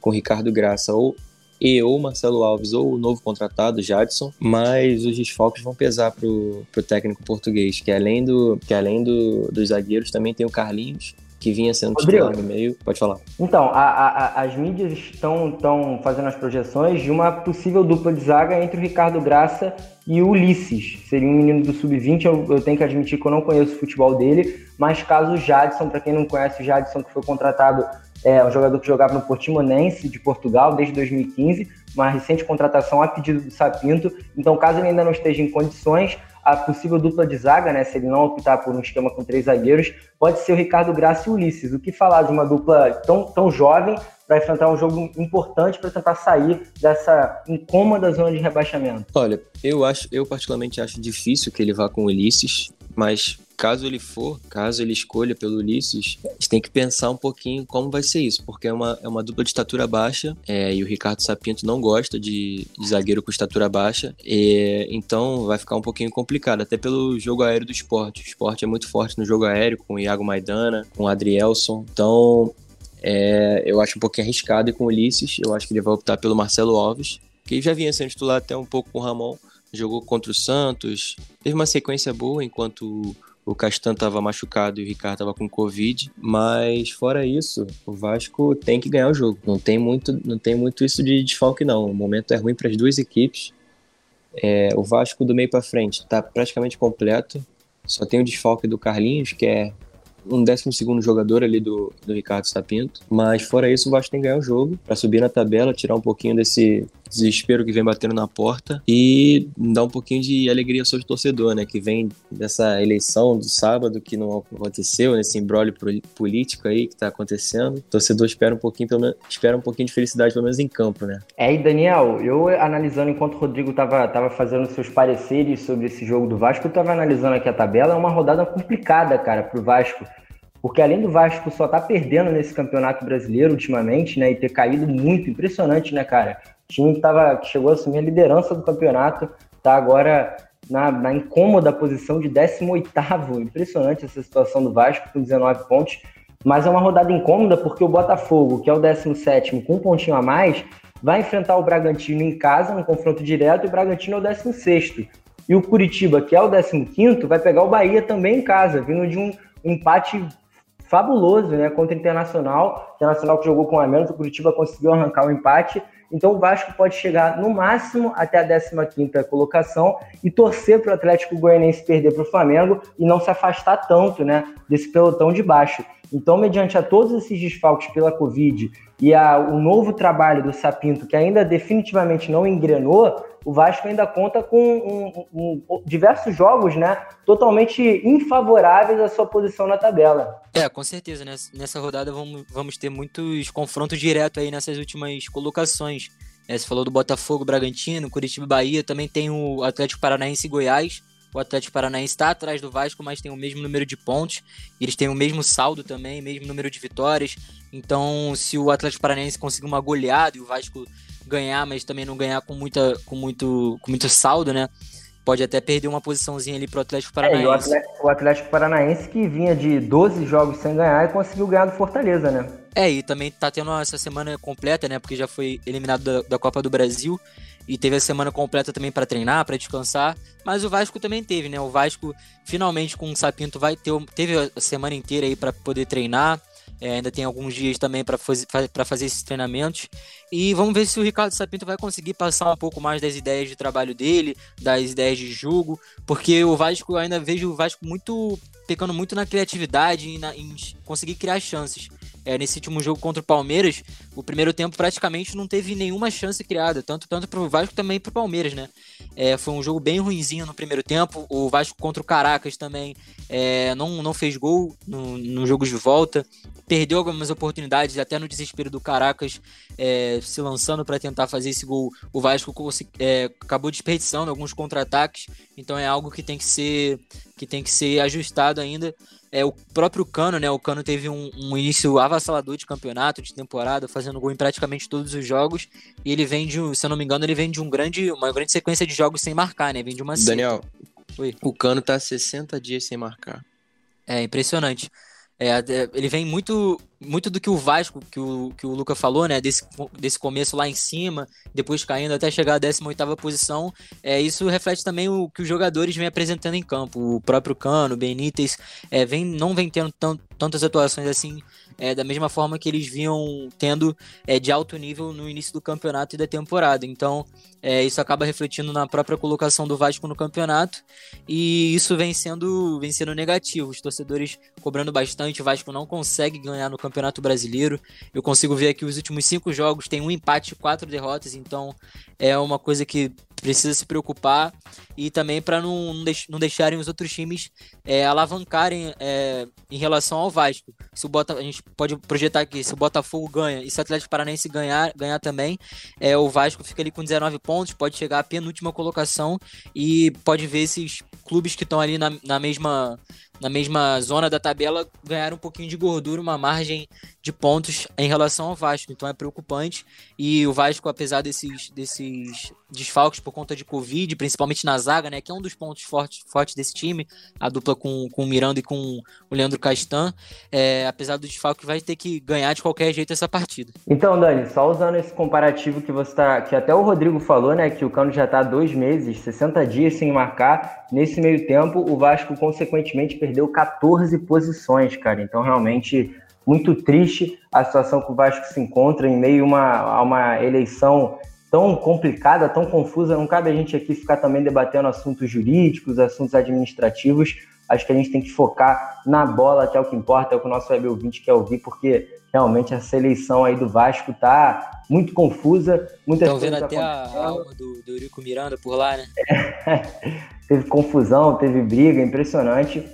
com Ricardo Graça ou e ou Marcelo Alves ou o novo contratado, Jadson, mas os desfalques vão pesar pro, pro técnico português, que além, do, que além do, dos zagueiros também tem o Carlinhos, que vinha sendo titular no meio. Pode falar. Então, a, a, as mídias estão, estão fazendo as projeções de uma possível dupla de zaga entre o Ricardo Graça e o Ulisses. Seria um menino do sub-20, eu, eu, tenho que admitir que eu não conheço o futebol dele, mas caso o Jadson, para quem não conhece o Jadson, que foi contratado, é um jogador que jogava no Portimonense de Portugal desde 2015, uma recente contratação a pedido do Sapinto. Então, caso ele ainda não esteja em condições, a possível dupla de zaga, né, se ele não optar por um esquema com três zagueiros, pode ser o Ricardo Graça e o Ulisses. O que falar de uma dupla tão, tão jovem para enfrentar um jogo importante para tentar sair dessa incômoda zona de rebaixamento? Olha, eu acho, eu particularmente acho difícil que ele vá com o Ulisses, mas caso ele for, caso ele escolha pelo Ulisses, a gente tem que pensar um pouquinho como vai ser isso, porque é uma, é uma dupla de estatura baixa é, e o Ricardo Sapinto não gosta de, de zagueiro com estatura baixa, e, então vai ficar um pouquinho complicado, até pelo jogo aéreo do esporte. O esporte é muito forte no jogo aéreo, com o Iago Maidana, com o Adrielson, então é, eu acho um pouquinho arriscado e com o Ulisses, eu acho que ele vai optar pelo Marcelo Alves, que já vinha sendo titular até um pouco com o Ramon, jogou contra o Santos, teve uma sequência boa enquanto o Castan estava machucado e o Ricardo estava com Covid, mas fora isso, o Vasco tem que ganhar o jogo. Não tem muito, não tem muito isso de desfalque não. O momento é ruim para as duas equipes. É, o Vasco do meio para frente está praticamente completo. Só tem o desfalque do Carlinhos, que é um décimo segundo jogador ali do, do Ricardo Sapinto. Mas fora isso, o Vasco tem que ganhar o jogo para subir na tabela, tirar um pouquinho desse desespero que vem batendo na porta e dar um pouquinho de alegria ao seu torcedor, né? Que vem dessa eleição do sábado que não aconteceu, nesse embrólio político aí que tá acontecendo. O torcedor espera um pouquinho, pelo menos, espera um pouquinho de felicidade, pelo menos em campo, né? É, e Daniel, eu analisando enquanto o Rodrigo tava, tava fazendo seus pareceres sobre esse jogo do Vasco, eu tava analisando aqui a tabela, é uma rodada complicada, cara, pro Vasco porque além do Vasco só tá perdendo nesse campeonato brasileiro ultimamente, né, e ter caído muito, impressionante, né, cara? Time que, tava, que chegou a assumir a liderança do campeonato, tá agora na, na incômoda posição de 18º, impressionante essa situação do Vasco, com 19 pontos, mas é uma rodada incômoda porque o Botafogo, que é o 17º, com um pontinho a mais, vai enfrentar o Bragantino em casa, no confronto direto, e o Bragantino é o 16º. E o Curitiba, que é o 15º, vai pegar o Bahia também em casa, vindo de um empate fabuloso né, contra o Internacional. O Internacional que jogou com a menos, o Curitiba conseguiu arrancar o um empate. Então o Vasco pode chegar no máximo até a 15ª colocação e torcer para o Atlético Goianiense perder para o Flamengo e não se afastar tanto né, desse pelotão de baixo. Então, mediante a todos esses desfalques pela Covid e a, o novo trabalho do Sapinto, que ainda definitivamente não engrenou, o Vasco ainda conta com um, um, diversos jogos né, totalmente infavoráveis à sua posição na tabela. É, com certeza. Né? Nessa rodada vamos, vamos ter muitos confrontos diretos aí nessas últimas colocações. É, você falou do Botafogo, Bragantino, Curitiba Bahia, também tem o Atlético Paranaense e Goiás. O Atlético Paranaense está atrás do Vasco, mas tem o mesmo número de pontos. Eles têm o mesmo saldo também, mesmo número de vitórias. Então, se o Atlético Paranaense conseguir uma goleada e o Vasco ganhar, mas também não ganhar com, muita, com, muito, com muito saldo, né? Pode até perder uma posiçãozinha ali pro Atlético Paranaense. É, o, Atlético, o, Atlético, Paranaense que vinha de 12 jogos sem ganhar e conseguiu ganhar do Fortaleza, né? É, e também tá tendo essa semana completa, né? Porque já foi eliminado da, da Copa do Brasil. e teve a semana completa também para treinar, para descansar. Mas o Vasco também teve, né? O Vasco finalmente com o Sapinto vai ter teve a semana inteira aí para poder treinar. É, ainda tem alguns dias também para fazer, fazer esses treinamentos. E vamos ver se o Ricardo Sapinto vai conseguir passar um pouco mais das ideias de trabalho dele, das ideias de jogo, porque o Vasco ainda vejo o Vasco muito pecando muito na criatividade e na, em conseguir criar chances. É, nesse último jogo contra o Palmeiras, o primeiro tempo praticamente não teve nenhuma chance criada, tanto tanto para o Vasco também para o Palmeiras, né? É, foi um jogo bem ruinzinho no primeiro tempo. O Vasco contra o Caracas também é, não, não fez gol no, no jogo de volta, perdeu algumas oportunidades, até no desespero do Caracas é, se lançando para tentar fazer esse gol. O Vasco é, acabou desperdiçando alguns contra-ataques, então é algo que tem que ser que tem que ser ajustado ainda é, o próprio Cano, né? O Cano teve um, um, início avassalador de campeonato, de temporada, fazendo gol em praticamente todos os jogos. E ele vem de, se eu não me engano, ele vem de um grande, uma grande sequência de jogos sem marcar, né? Vem de uma Daniel, Oi. o Cano tá 60 dias sem marcar. É impressionante. É, ele vem muito muito do que o Vasco, que o, que o Luca falou, né? Desse, desse começo lá em cima, depois caindo até chegar à 18 posição. É, isso reflete também o que os jogadores vêm apresentando em campo. O próprio Cano, Benítez, é, vem, não vem tendo tantas atuações assim é, da mesma forma que eles vinham tendo é, de alto nível no início do campeonato e da temporada. Então, é, isso acaba refletindo na própria colocação do Vasco no campeonato e isso vem sendo, vem sendo negativo. Os torcedores cobrando bastante, o Vasco não consegue ganhar no Campeonato Brasileiro. Eu consigo ver aqui os últimos cinco jogos tem um empate e quatro derrotas, então é uma coisa que precisa se preocupar e também para não, não deixarem os outros times é, alavancarem é, em relação ao Vasco. Se o Bota, a gente pode projetar aqui, se o Botafogo ganha e se o Atlético Paranaense ganhar, ganhar também, é, o Vasco fica ali com 19 pontos, pode chegar à penúltima colocação e pode ver esses clubes que estão ali na, na mesma na mesma zona da tabela ganharam um pouquinho de gordura, uma margem de pontos em relação ao Vasco. Então é preocupante. E o Vasco, apesar desses, desses desfalques por conta de Covid, principalmente na zaga, né? Que é um dos pontos fortes, fortes desse time, a dupla com, com o Miranda e com o Leandro Castan. É, apesar do desfalque, vai ter que ganhar de qualquer jeito essa partida. Então, Dani, só usando esse comparativo que você tá. que até o Rodrigo falou, né? Que o Cano já está dois meses, 60 dias sem marcar. Nesse meio tempo, o Vasco, consequentemente, perdeu 14 posições, cara. Então, realmente muito triste a situação que o Vasco se encontra em meio a uma, a uma eleição tão complicada, tão confusa. Não cabe a gente aqui ficar também debatendo assuntos jurídicos, assuntos administrativos. Acho que a gente tem que focar na bola, que é o que importa, é o que o nosso web ouvinte quer ouvir, porque realmente essa eleição aí do Vasco tá muito confusa. Muitas Estão vendo até a alma do, do Eurico Miranda por lá, né? teve confusão, teve briga, impressionante.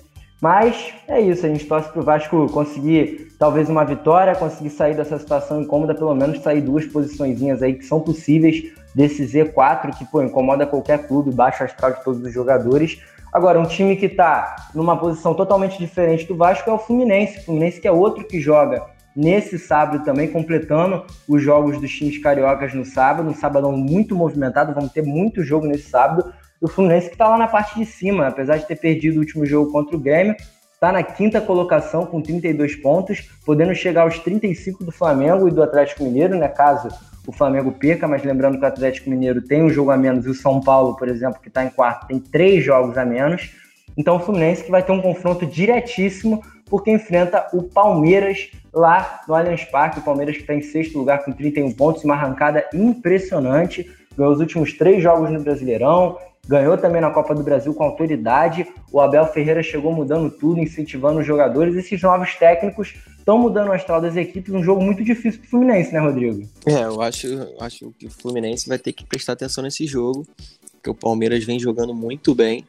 Mas é isso, a gente torce para o Vasco conseguir talvez uma vitória, conseguir sair dessa situação incômoda, pelo menos sair duas posiçõezinhas aí que são possíveis desse Z4 que pô, incomoda qualquer clube, baixa astral de todos os jogadores. Agora, um time que está numa posição totalmente diferente do Vasco é o Fluminense. O Fluminense que é outro que joga nesse sábado também, completando os jogos dos times cariocas no sábado. Um sábado muito movimentado, vamos ter muito jogo nesse sábado o Fluminense que está lá na parte de cima, apesar de ter perdido o último jogo contra o Grêmio, está na quinta colocação com 32 pontos, podendo chegar aos 35 do Flamengo e do Atlético Mineiro, né, caso o Flamengo perca, mas lembrando que o Atlético Mineiro tem um jogo a menos e o São Paulo, por exemplo, que está em quarto, tem três jogos a menos. Então o Fluminense que vai ter um confronto diretíssimo porque enfrenta o Palmeiras lá no Allianz Parque. O Palmeiras que está em sexto lugar com 31 pontos, uma arrancada impressionante. Ganhou os últimos três jogos no Brasileirão, ganhou também na Copa do Brasil com autoridade. O Abel Ferreira chegou mudando tudo, incentivando os jogadores. Esses novos técnicos estão mudando o astral das equipes. Um jogo muito difícil para o Fluminense, né, Rodrigo? É, eu acho, acho que o Fluminense vai ter que prestar atenção nesse jogo, porque o Palmeiras vem jogando muito bem.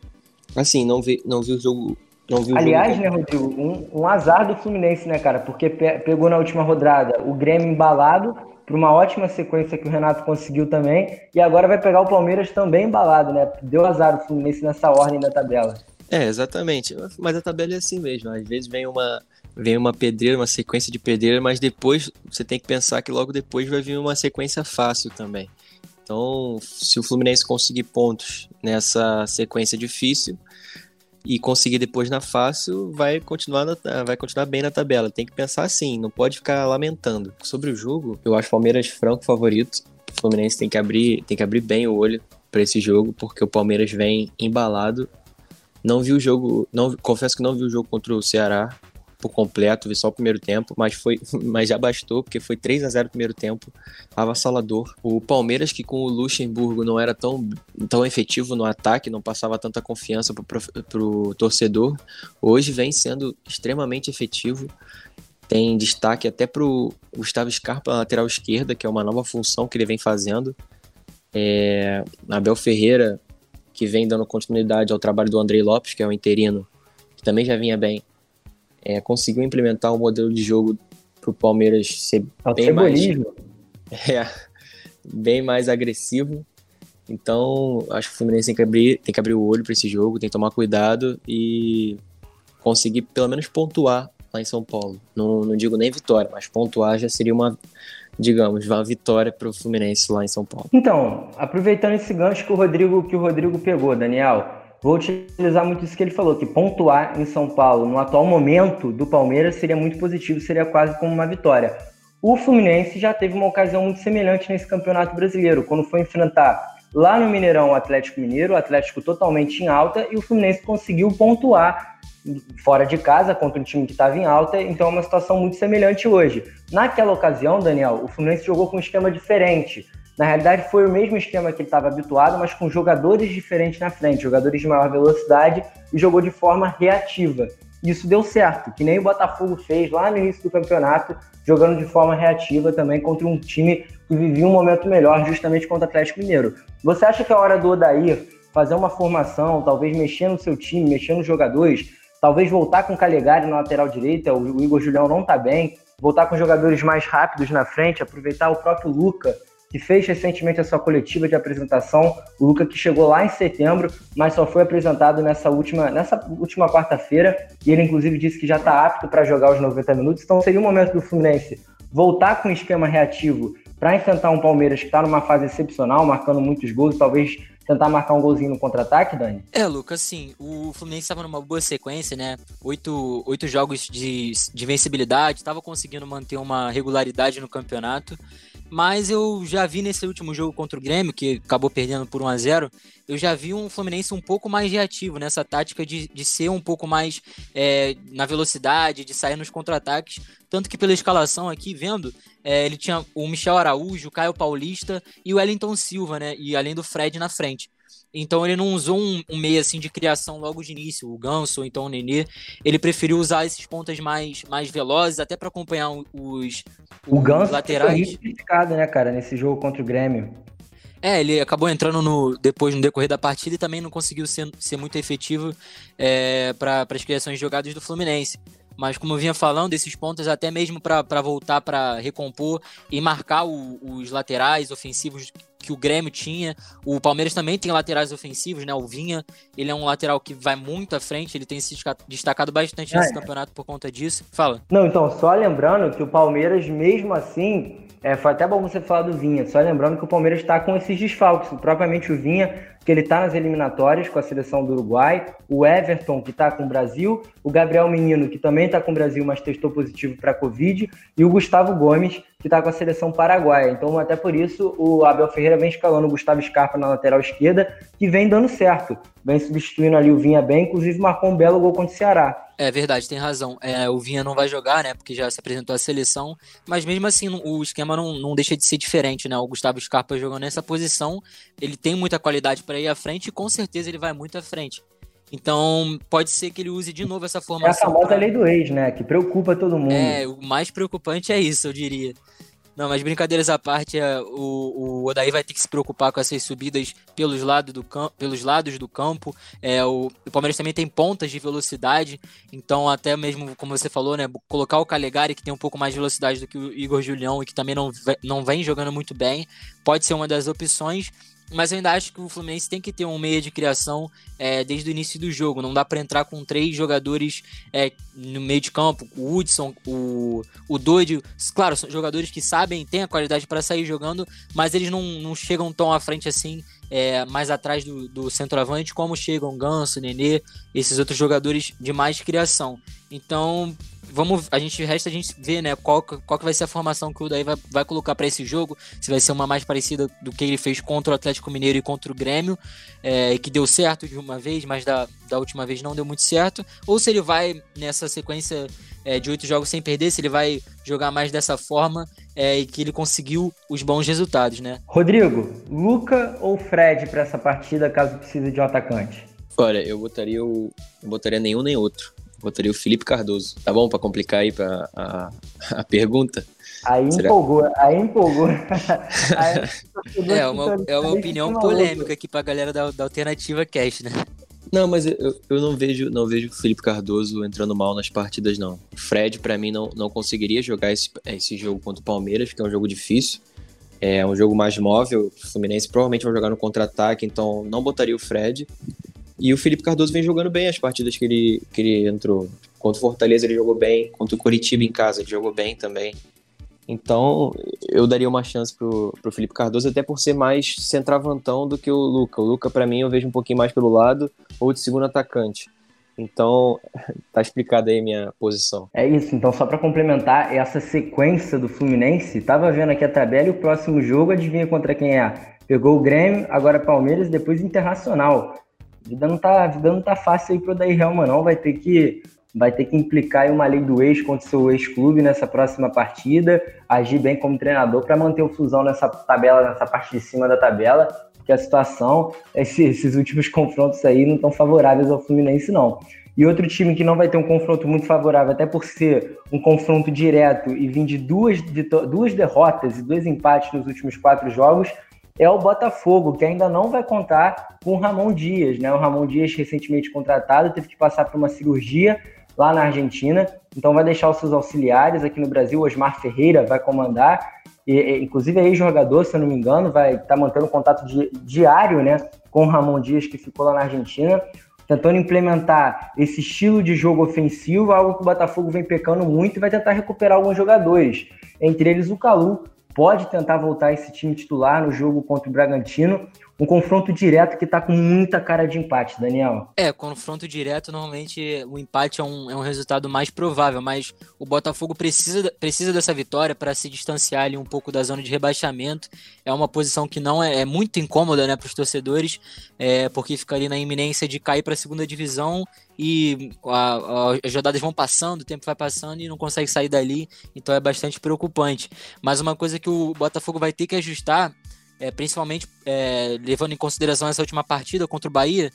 Assim, não vi, não vi o jogo. Não vi o Aliás, jogo... né, Rodrigo, um, um azar do Fluminense, né, cara? Porque pe pegou na última rodada o Grêmio embalado para uma ótima sequência que o Renato conseguiu também. E agora vai pegar o Palmeiras também embalado, né? Deu azar o Fluminense nessa ordem da tabela. É, exatamente. Mas a tabela é assim mesmo. Às vezes vem uma, vem uma pedreira, uma sequência de pedreira, mas depois você tem que pensar que logo depois vai vir uma sequência fácil também. Então, se o Fluminense conseguir pontos nessa sequência difícil, e conseguir depois na fácil, vai continuar, na, vai continuar bem na tabela. Tem que pensar assim, não pode ficar lamentando. Sobre o jogo, eu acho Palmeiras franco favorito. o Fluminense tem que abrir, tem que abrir bem o olho para esse jogo, porque o Palmeiras vem embalado. Não vi o jogo, não confesso que não vi o jogo contra o Ceará por completo, vi só o primeiro tempo, mas foi, mas já bastou porque foi 3 a 0 o primeiro tempo, avassalador. O Palmeiras que com o Luxemburgo não era tão, tão efetivo no ataque, não passava tanta confiança pro, pro torcedor, hoje vem sendo extremamente efetivo. Tem destaque até pro Gustavo Scarpa, lateral esquerda, que é uma nova função que ele vem fazendo. É, Abel Ferreira, que vem dando continuidade ao trabalho do Andrei Lopes, que é o interino, que também já vinha bem, é, conseguiu implementar um modelo de jogo para o Palmeiras ser é bem mais, é, bem mais agressivo. Então, acho que o Fluminense tem que abrir, tem que abrir o olho para esse jogo, tem que tomar cuidado e conseguir pelo menos pontuar lá em São Paulo. Não, não digo nem vitória, mas pontuar já seria uma, digamos, uma vitória para o Fluminense lá em São Paulo. Então, aproveitando esse gancho que o Rodrigo, que o Rodrigo pegou, Daniel, vou utilizar muito isso que ele falou, que pontuar em São Paulo no atual momento do Palmeiras seria muito positivo, seria quase como uma vitória. O Fluminense já teve uma ocasião muito semelhante nesse Campeonato Brasileiro, quando foi enfrentar lá no Mineirão o Atlético Mineiro, o Atlético totalmente em alta, e o Fluminense conseguiu pontuar fora de casa contra um time que estava em alta, então é uma situação muito semelhante hoje. Naquela ocasião, Daniel, o Fluminense jogou com um esquema diferente. Na realidade, foi o mesmo esquema que ele estava habituado, mas com jogadores diferentes na frente, jogadores de maior velocidade e jogou de forma reativa. Isso deu certo, que nem o Botafogo fez lá no início do campeonato, jogando de forma reativa também contra um time que vivia um momento melhor, justamente contra o Atlético Mineiro. Você acha que é hora do Odair fazer uma formação, talvez mexer no seu time, mexer nos jogadores, talvez voltar com o Calegari na lateral direita, o Igor Julião não está bem, voltar com jogadores mais rápidos na frente, aproveitar o próprio Luca que fez recentemente a sua coletiva de apresentação, o Luca que chegou lá em setembro, mas só foi apresentado nessa última, nessa última quarta-feira, e ele inclusive disse que já está apto para jogar os 90 minutos, então seria o momento do Fluminense voltar com um esquema reativo para enfrentar um Palmeiras que está numa fase excepcional, marcando muitos gols, talvez tentar marcar um golzinho no contra-ataque, Dani? É, Lucas, sim. O Fluminense estava numa boa sequência, né? Oito, oito jogos de, de vencibilidade, estava conseguindo manter uma regularidade no campeonato. Mas eu já vi nesse último jogo contra o Grêmio, que acabou perdendo por 1 a 0 eu já vi um Fluminense um pouco mais reativo nessa tática de, de ser um pouco mais é, na velocidade, de sair nos contra-ataques. Tanto que pela escalação aqui, vendo, é, ele tinha o Michel Araújo, o Caio Paulista e o Wellington Silva, né? E além do Fred na frente. Então ele não usou um, um meio assim de criação logo de início, o Ganso ou então o Nenê. Ele preferiu usar esses pontas mais, mais velozes, até para acompanhar os, os o Ganso laterais. Foi criticado, né, cara, nesse jogo contra o Grêmio. É, ele acabou entrando no, depois no decorrer da partida e também não conseguiu ser, ser muito efetivo é, para as criações de jogadas do Fluminense. Mas como eu vinha falando, esses pontos até mesmo para voltar para recompor e marcar o, os laterais ofensivos que o Grêmio tinha. O Palmeiras também tem laterais ofensivos, né? O Vinha, ele é um lateral que vai muito à frente, ele tem se destacado bastante nesse é. campeonato por conta disso. Fala. Não, então, só lembrando que o Palmeiras, mesmo assim, é, foi até bom você falar do Vinha, só lembrando que o Palmeiras está com esses desfalques, propriamente o Vinha, que ele está nas eliminatórias com a seleção do Uruguai, o Everton, que está com o Brasil, o Gabriel Menino, que também está com o Brasil, mas testou positivo para a Covid, e o Gustavo Gomes, que está com a seleção paraguaia. Então, até por isso, o Abel Ferreira vem escalando o Gustavo Scarpa na lateral esquerda, que vem dando certo. Vem substituindo ali o Vinha bem, inclusive marcou um belo gol contra o Ceará. É verdade, tem razão. É, o Vinha não vai jogar, né? Porque já se apresentou a seleção. Mas mesmo assim, o esquema não, não deixa de ser diferente, né? O Gustavo Scarpa jogando nessa posição, ele tem muita qualidade para ir à frente e com certeza ele vai muito à frente. Então, pode ser que ele use de novo essa formação. É a famosa pra... lei do ex, né? Que preocupa todo mundo. É, o mais preocupante é isso, eu diria. Não, mas brincadeiras à parte, é, o, o Odaí vai ter que se preocupar com essas subidas pelos, lado do pelos lados do campo. É, o, o, Palmeiras também tem pontas de velocidade, então até mesmo, como você falou, né, colocar o Calegari, que tem um pouco mais de velocidade do que o Igor Julião e que também não, não vem jogando muito bem, pode ser uma das opções mas eu ainda acho que o Fluminense tem que ter um meia de criação é, desde o início do jogo. Não dá para entrar com três jogadores é, no meio de campo, o Hudson, o, o Doide. Claro, são jogadores que sabem, têm a qualidade para sair jogando, mas eles não, não chegam tão à frente assim, é, mais atrás do, do centroavante, como chegam Ganso, Nenê, esses outros jogadores de mais criação. Então, vamos, a gente resta a gente ver, né, qual, qual que vai ser a formação que o Daí vai, vai colocar para esse jogo, se vai ser uma mais parecida do que ele fez contra o Atlético Mineiro e contra o Grêmio, é, que deu certo de uma vez, mas da, da última vez não deu muito certo, ou se ele vai nessa sequência é, de oito jogos sem perder, se ele vai jogar mais dessa forma é, e que ele conseguiu os bons resultados, né? Rodrigo, Luca ou Fred para essa partida, caso precise de um atacante? Olha, eu botaria o. Não botaria nenhum nem outro. Botaria o Felipe Cardoso. Tá bom? Para complicar aí pra, a, a pergunta. Aí Será? empolgou, aí empolgou. aí, é, uma, é uma opinião polêmica aqui pra galera da, da Alternativa Cast, né? Não, mas eu, eu não vejo não vejo o Felipe Cardoso entrando mal nas partidas, não. O Fred, para mim, não, não conseguiria jogar esse, esse jogo contra o Palmeiras, que é um jogo difícil. É um jogo mais móvel. O Fluminense provavelmente vai jogar no contra-ataque, então não botaria o Fred. E o Felipe Cardoso vem jogando bem as partidas que ele, que ele entrou. Contra o Fortaleza ele jogou bem, contra o Curitiba em casa ele jogou bem também. Então, eu daria uma chance pro, pro Felipe Cardoso, até por ser mais centravantão do que o Luca. O Luca, para mim, eu vejo um pouquinho mais pelo lado ou de segundo atacante. Então, tá explicada aí minha posição. É isso, então só para complementar essa sequência do Fluminense, tava vendo aqui a tabela e o próximo jogo, adivinha contra quem é? Pegou o Grêmio, agora Palmeiras, depois Internacional vida não tá, vida não tá fácil aí pro Daí Helma, não. Vai ter que vai ter que implicar uma lei do ex contra o seu ex-clube nessa próxima partida, agir bem como treinador para manter o Fusão nessa tabela, nessa parte de cima da tabela, porque a situação, esses, últimos confrontos aí não estão favoráveis ao Fluminense, não. E outro time que não vai ter um confronto muito favorável, até por ser um confronto direto e vir de duas, duas derrotas e dois empates nos últimos quatro jogos, é o Botafogo, que ainda não vai contar com o Ramon Dias, né? O Ramon Dias, recentemente contratado, teve que passar por uma cirurgia lá na Argentina, então vai deixar os seus auxiliares aqui no Brasil. Osmar Ferreira vai comandar, e, e, inclusive é ex-jogador, se eu não me engano, vai estar tá mantendo contato di, diário né, com o Ramon Dias, que ficou lá na Argentina, tentando implementar esse estilo de jogo ofensivo, algo que o Botafogo vem pecando muito e vai tentar recuperar alguns jogadores, entre eles o Calu, pode tentar voltar esse time titular no jogo contra o Bragantino. Um confronto direto que tá com muita cara de empate, Daniel. É, confronto direto, normalmente o empate é um, é um resultado mais provável, mas o Botafogo precisa, precisa dessa vitória para se distanciar ali um pouco da zona de rebaixamento. É uma posição que não é, é muito incômoda né, para os torcedores, é, porque fica ali na iminência de cair para a segunda divisão e a, a, as rodadas vão passando, o tempo vai passando e não consegue sair dali, então é bastante preocupante. Mas uma coisa que o Botafogo vai ter que ajustar é, principalmente é, levando em consideração essa última partida contra o Bahia,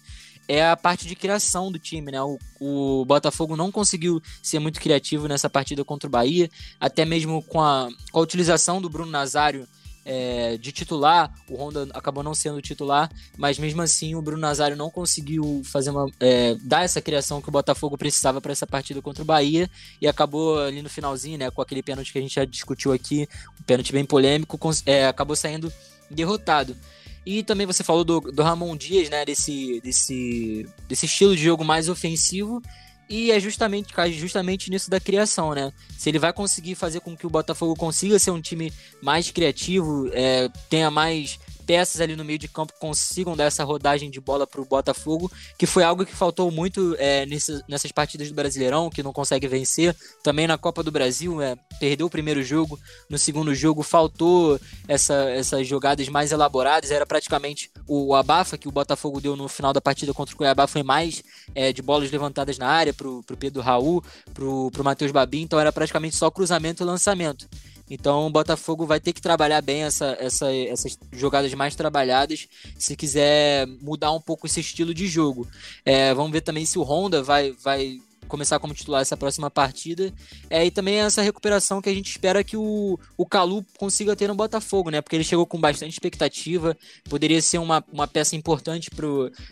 é a parte de criação do time, né? O, o, Botafogo não conseguiu ser muito criativo nessa partida contra o Bahia, até mesmo com a, com a utilização do Bruno Nazário é, de titular, o Honda acabou não sendo titular, mas mesmo assim o Bruno Nazário não conseguiu fazer uma é, dar essa criação que o Botafogo precisava para essa partida contra o Bahia e acabou ali no finalzinho, né, com aquele pênalti que a gente já discutiu aqui, um pênalti bem polêmico, é, acabou saindo derrotado. E também você falou do, do Ramon Dias, né? Desse, desse, desse estilo de jogo mais ofensivo. E é justamente, justamente nisso da criação, né? Se ele vai conseguir fazer com que o Botafogo consiga ser um time mais criativo, é, tenha mais peças ali no meio de campo consigam dar essa rodagem de bola para o Botafogo, que foi algo que faltou muito é, nessas, nessas partidas do Brasileirão, que não consegue vencer. Também na Copa do Brasil, é, perdeu o primeiro jogo, no segundo jogo faltou essa, essas jogadas mais elaboradas, era praticamente o, o, abafa que o Botafogo deu no final da partida contra o Cuiabá foi mais é, de bolas levantadas na área para o Pedro Raul, para o Matheus Babi, então era praticamente só cruzamento e lançamento. Então o Botafogo vai ter que trabalhar bem essa, essa, essas jogadas mais trabalhadas se quiser mudar um pouco esse estilo de jogo. É, vamos ver também se o Honda vai, vai começar como titular essa próxima partida. É, e também essa recuperação que a gente espera que o, o Calu consiga ter no Botafogo, né? Porque ele chegou com bastante expectativa, poderia ser uma, uma peça importante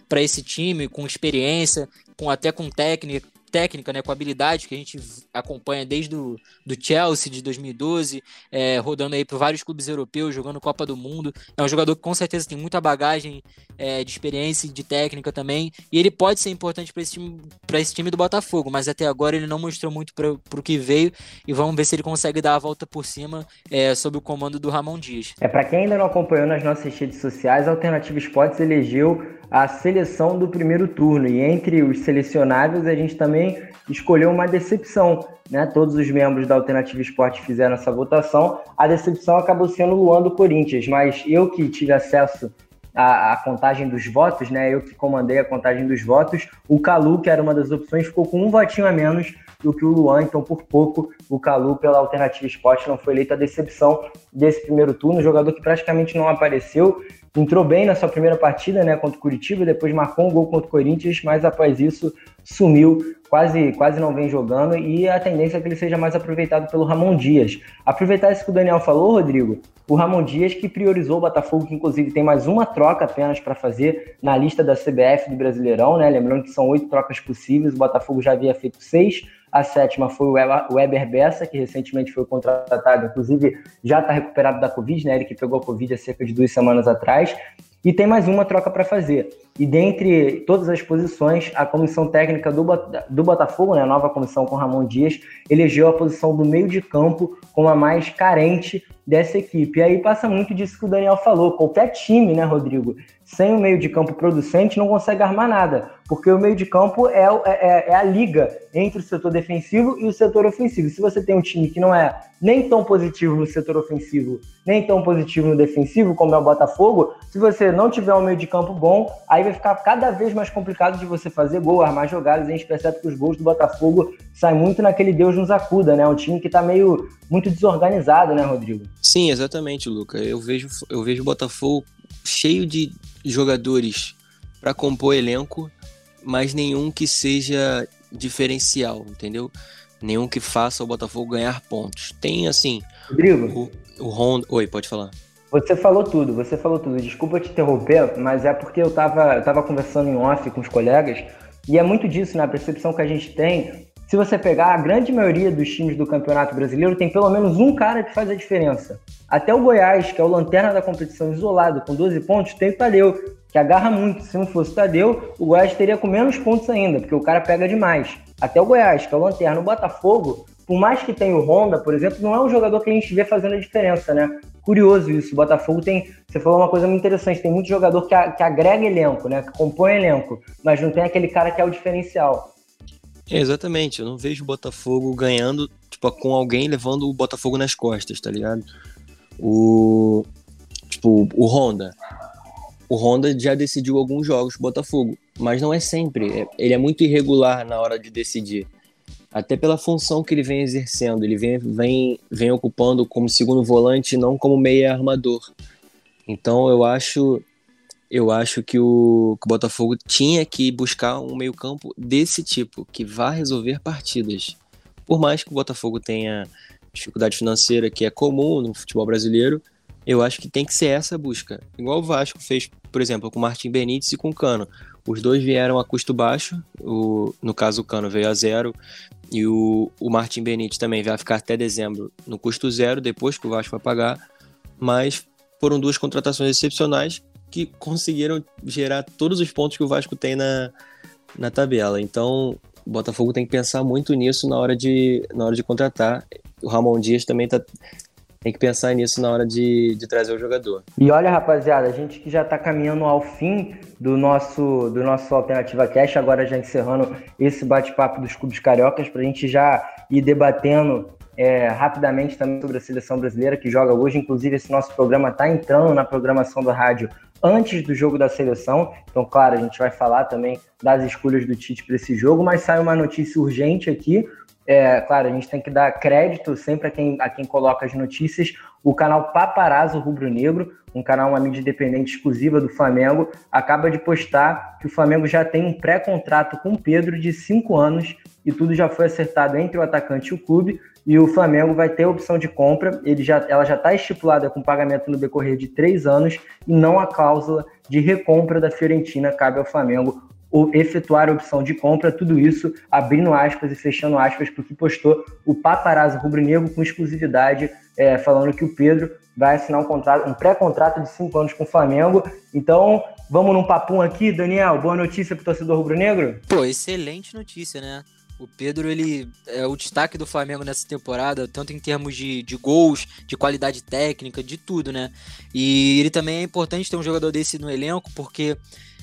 para esse time, com experiência, com até com técnica, técnica, né, com habilidade que a gente acompanha desde o do Chelsea de 2012, é, rodando aí por vários clubes europeus, jogando Copa do Mundo. É um jogador que com certeza tem muita bagagem é, de experiência e de técnica também. E ele pode ser importante para esse, time, esse time do Botafogo, mas até agora ele não mostrou muito para o que veio. E vamos ver se ele consegue dar a volta por cima é, sob o comando do Ramon Dias. É, para quem ainda não acompanhou nas nossas redes sociais, a Alternativa Esportes elegeu a seleção do primeiro turno. E entre os selecionáveis, a gente também escolheu uma decepção. Né? Todos os membros da Alternativa Esporte fizeram essa votação. A decepção acabou sendo o Luan do Corinthians, mas eu que tive acesso à, à, contagem dos votos, né? eu que comandei a contagem dos votos, o Calu, que era uma das opções, ficou com um votinho a menos do que o Luan, então por pouco o Calu pela Alternativa Esporte não foi eleito a decepção desse primeiro turno, jogador que praticamente não apareceu, entrou bem na sua primeira partida, né, contra o Curitiba, depois marcou um gol contra o Corinthians, mas após isso sumiu, quase, quase não vem jogando e a tendência é que ele seja mais aproveitado pelo Ramon Dias. Aproveitar isso que o Daniel falou, Rodrigo, o Ramon Dias que priorizou o Botafogo, que inclusive tem mais uma troca apenas para fazer na lista da CBF do Brasileirão, né? Lembrando que são oito trocas possíveis, o Botafogo já havia feito seis, a sétima foi o Weber Bessa, que recentemente foi contratado, inclusive já está recuperado da Covid, né? Ele que pegou a Covid há cerca de duas semanas atrás. E tem mais uma troca para fazer. E dentre todas as posições, a comissão técnica do, do Botafogo, né, a nova comissão com Ramon Dias, elegeu a posição do meio de campo como a mais carente dessa equipe. E aí passa muito disso que o Daniel falou. Qualquer time, né, Rodrigo, sem o meio de campo producente não consegue armar nada, porque o meio de campo é, é, é, a liga entre o setor defensivo e o setor ofensivo. Se você tem um time que não é nem tão positivo no setor ofensivo, nem tão positivo no defensivo, como é o Botafogo, se você não tiver um meio de campo bom, aí vai ficar cada vez mais complicado de você fazer gol, armar jogadas, a gente percebe que os gols do Botafogo saem muito naquele Deus nos acuda, né? Um time que tá meio muito desorganizado, né, Rodrigo? Sim, exatamente, Luca. Eu vejo, eu vejo o Botafogo cheio de jogadores para compor elenco, mas nenhum que seja diferencial, entendeu? Nenhum que faça o Botafogo ganhar pontos. Tem assim. Rodrigo. O, o Honda. Oi, pode falar. Você falou tudo, você falou tudo. Desculpa te interromper, mas é porque eu estava eu tava conversando em off com os colegas, e é muito disso, né? A percepção que a gente tem. Se você pegar a grande maioria dos times do Campeonato Brasileiro, tem pelo menos um cara que faz a diferença. Até o Goiás, que é o lanterna da competição isolado, com 12 pontos, tem o Tadeu, que agarra muito. Se não fosse o Tadeu, o Goiás teria com menos pontos ainda, porque o cara pega demais. Até o Goiás, que é o lanterna. O Botafogo, por mais que tenha o Honda, por exemplo, não é um jogador que a gente vê fazendo a diferença, né? Curioso isso. O Botafogo tem. Você falou uma coisa muito interessante: tem muito jogador que, a, que agrega elenco, né? Que compõe elenco, mas não tem aquele cara que é o diferencial. É, exatamente, eu não vejo o Botafogo ganhando, tipo, com alguém levando o Botafogo nas costas, tá ligado? O. Tipo, o Honda. O Honda já decidiu alguns jogos Botafogo, mas não é sempre. É, ele é muito irregular na hora de decidir. Até pela função que ele vem exercendo. Ele vem, vem, vem ocupando como segundo volante, não como meia armador. Então eu acho eu acho que o, que o Botafogo tinha que buscar um meio-campo desse tipo, que vá resolver partidas. Por mais que o Botafogo tenha dificuldade financeira que é comum no futebol brasileiro, eu acho que tem que ser essa busca. Igual o Vasco fez, por exemplo, com o Martin Benítez e com o Cano. Os dois vieram a custo baixo, o, no caso o Cano veio a zero, e o, o Martin Benítez também vai ficar até dezembro no custo zero, depois que o Vasco vai pagar, mas foram duas contratações excepcionais que conseguiram gerar todos os pontos que o Vasco tem na, na tabela. Então, o Botafogo tem que pensar muito nisso na hora de, na hora de contratar. O Ramon Dias também tá, tem que pensar nisso na hora de, de trazer o jogador. E olha, rapaziada, a gente que já está caminhando ao fim do nosso, do nosso Alternativa Cash, agora já encerrando esse bate-papo dos clubes cariocas, para a gente já ir debatendo é, rapidamente também sobre a seleção brasileira que joga hoje. Inclusive, esse nosso programa está entrando na programação da rádio antes do jogo da seleção. Então, claro, a gente vai falar também das escolhas do Tite para esse jogo, mas sai uma notícia urgente aqui. É, claro, a gente tem que dar crédito sempre a quem, a quem coloca as notícias. O canal Paparazzo Rubro Negro, um canal, uma mídia independente exclusiva do Flamengo, acaba de postar que o Flamengo já tem um pré-contrato com o Pedro de cinco anos e tudo já foi acertado entre o atacante e o clube. E o Flamengo vai ter a opção de compra, ele já, ela já está estipulada com pagamento no decorrer de três anos e não a cláusula de recompra da Fiorentina cabe ao Flamengo ou efetuar a opção de compra, tudo isso abrindo aspas e fechando aspas, porque postou o paparazzo rubro-negro com exclusividade, é, falando que o Pedro vai assinar um contrato, um pré-contrato de cinco anos com o Flamengo. Então, vamos num papum aqui, Daniel. Boa notícia para o torcedor rubro-negro? Pô, excelente notícia, né? O Pedro, ele é o destaque do Flamengo nessa temporada, tanto em termos de, de gols, de qualidade técnica, de tudo, né? E ele também é importante ter um jogador desse no elenco, porque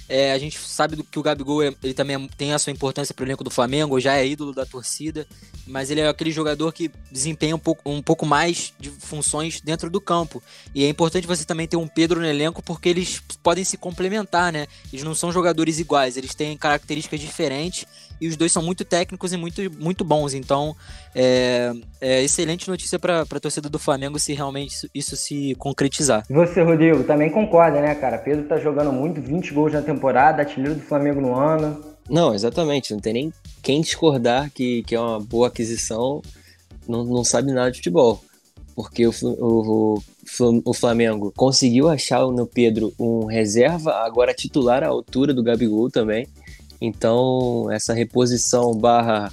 É, a gente sabe do que o Gabigol é, ele também tem a sua importância para o elenco do Flamengo, já é ídolo da torcida, mas ele é aquele jogador que desempenha um pouco, um pouco mais de funções dentro do campo. E é importante você também ter um Pedro no elenco porque eles podem se complementar, né? Eles não são jogadores iguais, eles têm características diferentes e os dois são muito técnicos e muito, muito bons. Então, é, é excelente notícia para a torcida do Flamengo se realmente isso, isso se concretizar. E você, Rodrigo, também concorda, né, cara? Pedro tá jogando muito, 20 gols na temporada, artilheiro do Flamengo no ano. Não, exatamente. Não tem nem quem discordar que, que é uma boa aquisição, não, não sabe nada de futebol. Porque o, o, o Flamengo conseguiu achar no Pedro um reserva, agora titular à altura do Gabigol também. Então, essa reposição barra,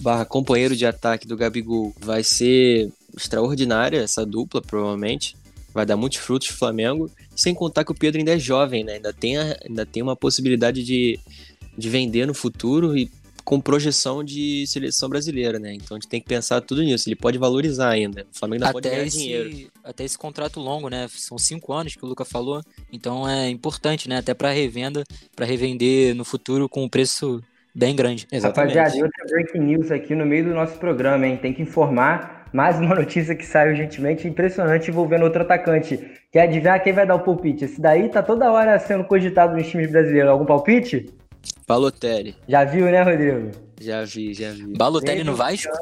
barra companheiro de ataque do Gabigol vai ser extraordinária, essa dupla, provavelmente. Vai dar muitos frutos pro Flamengo. Sem contar que o Pedro ainda é jovem, né? Ainda tem, a, ainda tem uma possibilidade de, de vender no futuro e com projeção de seleção brasileira, né? Então a gente tem que pensar tudo nisso. Ele pode valorizar ainda. O Flamengo ainda até pode ganhar esse, dinheiro. Até esse contrato longo, né? São cinco anos que o Luca falou. Então é importante, né? Até para revenda, para revender no futuro com um preço bem grande. Exatamente. Rapaziada, outra breaking news aqui no meio do nosso programa, hein? Tem que informar mais uma notícia que saiu urgentemente, impressionante, envolvendo outro atacante. Quer adivinhar quem vai dar o palpite? Esse daí tá toda hora sendo cogitado nos times brasileiros. Algum palpite? Balotelli. Já viu, né, Rodrigo? Já vi, já vi. Balotelli no Vasco?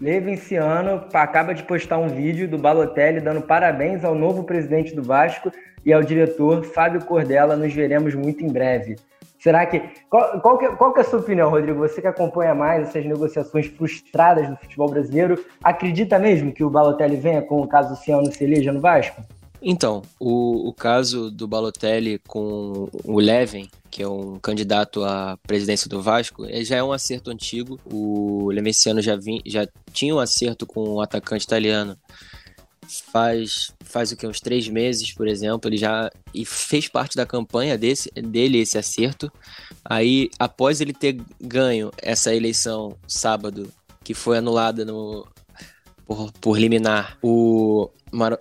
Levenciano acaba de postar um vídeo do Balotelli dando parabéns ao novo presidente do Vasco e ao diretor Fábio Cordella. Nos veremos muito em breve. Será que. Qual, qual, que, qual que é a sua opinião, Rodrigo? Você que acompanha mais essas negociações frustradas do futebol brasileiro, acredita mesmo que o Balotelli venha com o caso Ciano Celeja no Vasco? Então, o, o caso do Balotelli com o Leven, que é um candidato à presidência do Vasco, já é um acerto antigo. O Lemenciano já, vim, já tinha um acerto com o atacante italiano faz faz o que uns três meses, por exemplo, ele já e fez parte da campanha desse, dele esse acerto. Aí, após ele ter ganho essa eleição sábado, que foi anulada no por, por liminar, o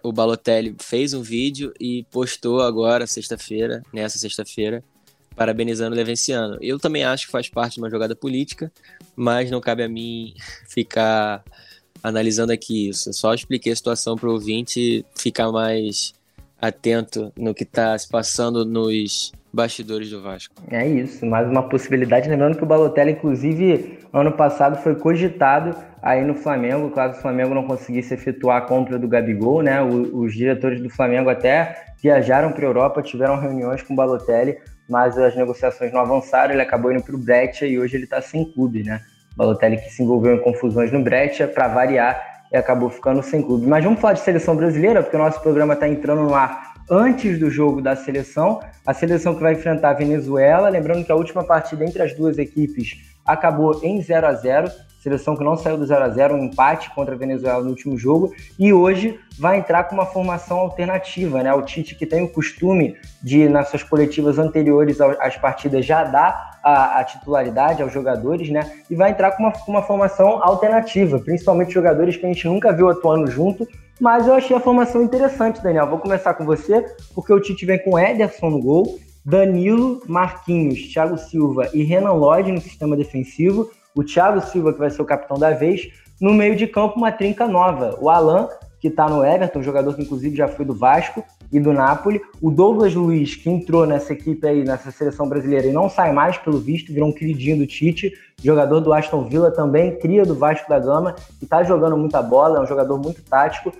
o Balotelli fez um vídeo e postou agora, sexta-feira, nessa sexta-feira, parabenizando o Levenciano. Eu também acho que faz parte de uma jogada política, mas não cabe a mim ficar analisando aqui isso. Só expliquei a situação para o ouvinte ficar mais atento no que está se passando nos bastidores do Vasco. É isso, mais uma possibilidade. Lembrando que o Balotelli, inclusive, ano passado foi cogitado aí no Flamengo, caso o Flamengo não conseguisse efetuar a compra do Gabigol, né? os diretores do Flamengo até viajaram para a Europa, tiveram reuniões com o Balotelli, mas as negociações não avançaram, ele acabou indo para o Breccia e hoje ele está sem clube, né? Balotelli que se envolveu em confusões no Breccia, para variar, e acabou ficando sem clube. Mas vamos falar de seleção brasileira, porque o nosso programa está entrando no ar antes do jogo da seleção. A seleção que vai enfrentar a Venezuela. Lembrando que a última partida entre as duas equipes acabou em 0 a 0 Seleção que não saiu do 0 a 0 um empate contra a Venezuela no último jogo. E hoje vai entrar com uma formação alternativa, né? O Tite, que tem o costume de, nas suas coletivas anteriores às partidas, já dar a, a titularidade aos jogadores, né? E vai entrar com uma, uma formação alternativa, principalmente jogadores que a gente nunca viu atuando junto, mas eu achei a formação interessante, Daniel. Vou começar com você, porque o Tite vem com Ederson no gol, Danilo, Marquinhos, Thiago Silva e Renan Lodge no sistema defensivo. O Thiago Silva, que vai ser o capitão da vez. No meio de campo, uma trinca nova. O Alan, que está no Everton, jogador que inclusive já foi do Vasco e do Napoli. O Douglas Luiz, que entrou nessa equipe aí, nessa seleção brasileira e não sai mais, pelo visto, virou um queridinho do Tite. Jogador do Aston Villa também, cria do Vasco da Gama, e está jogando muita bola, é um jogador muito tático.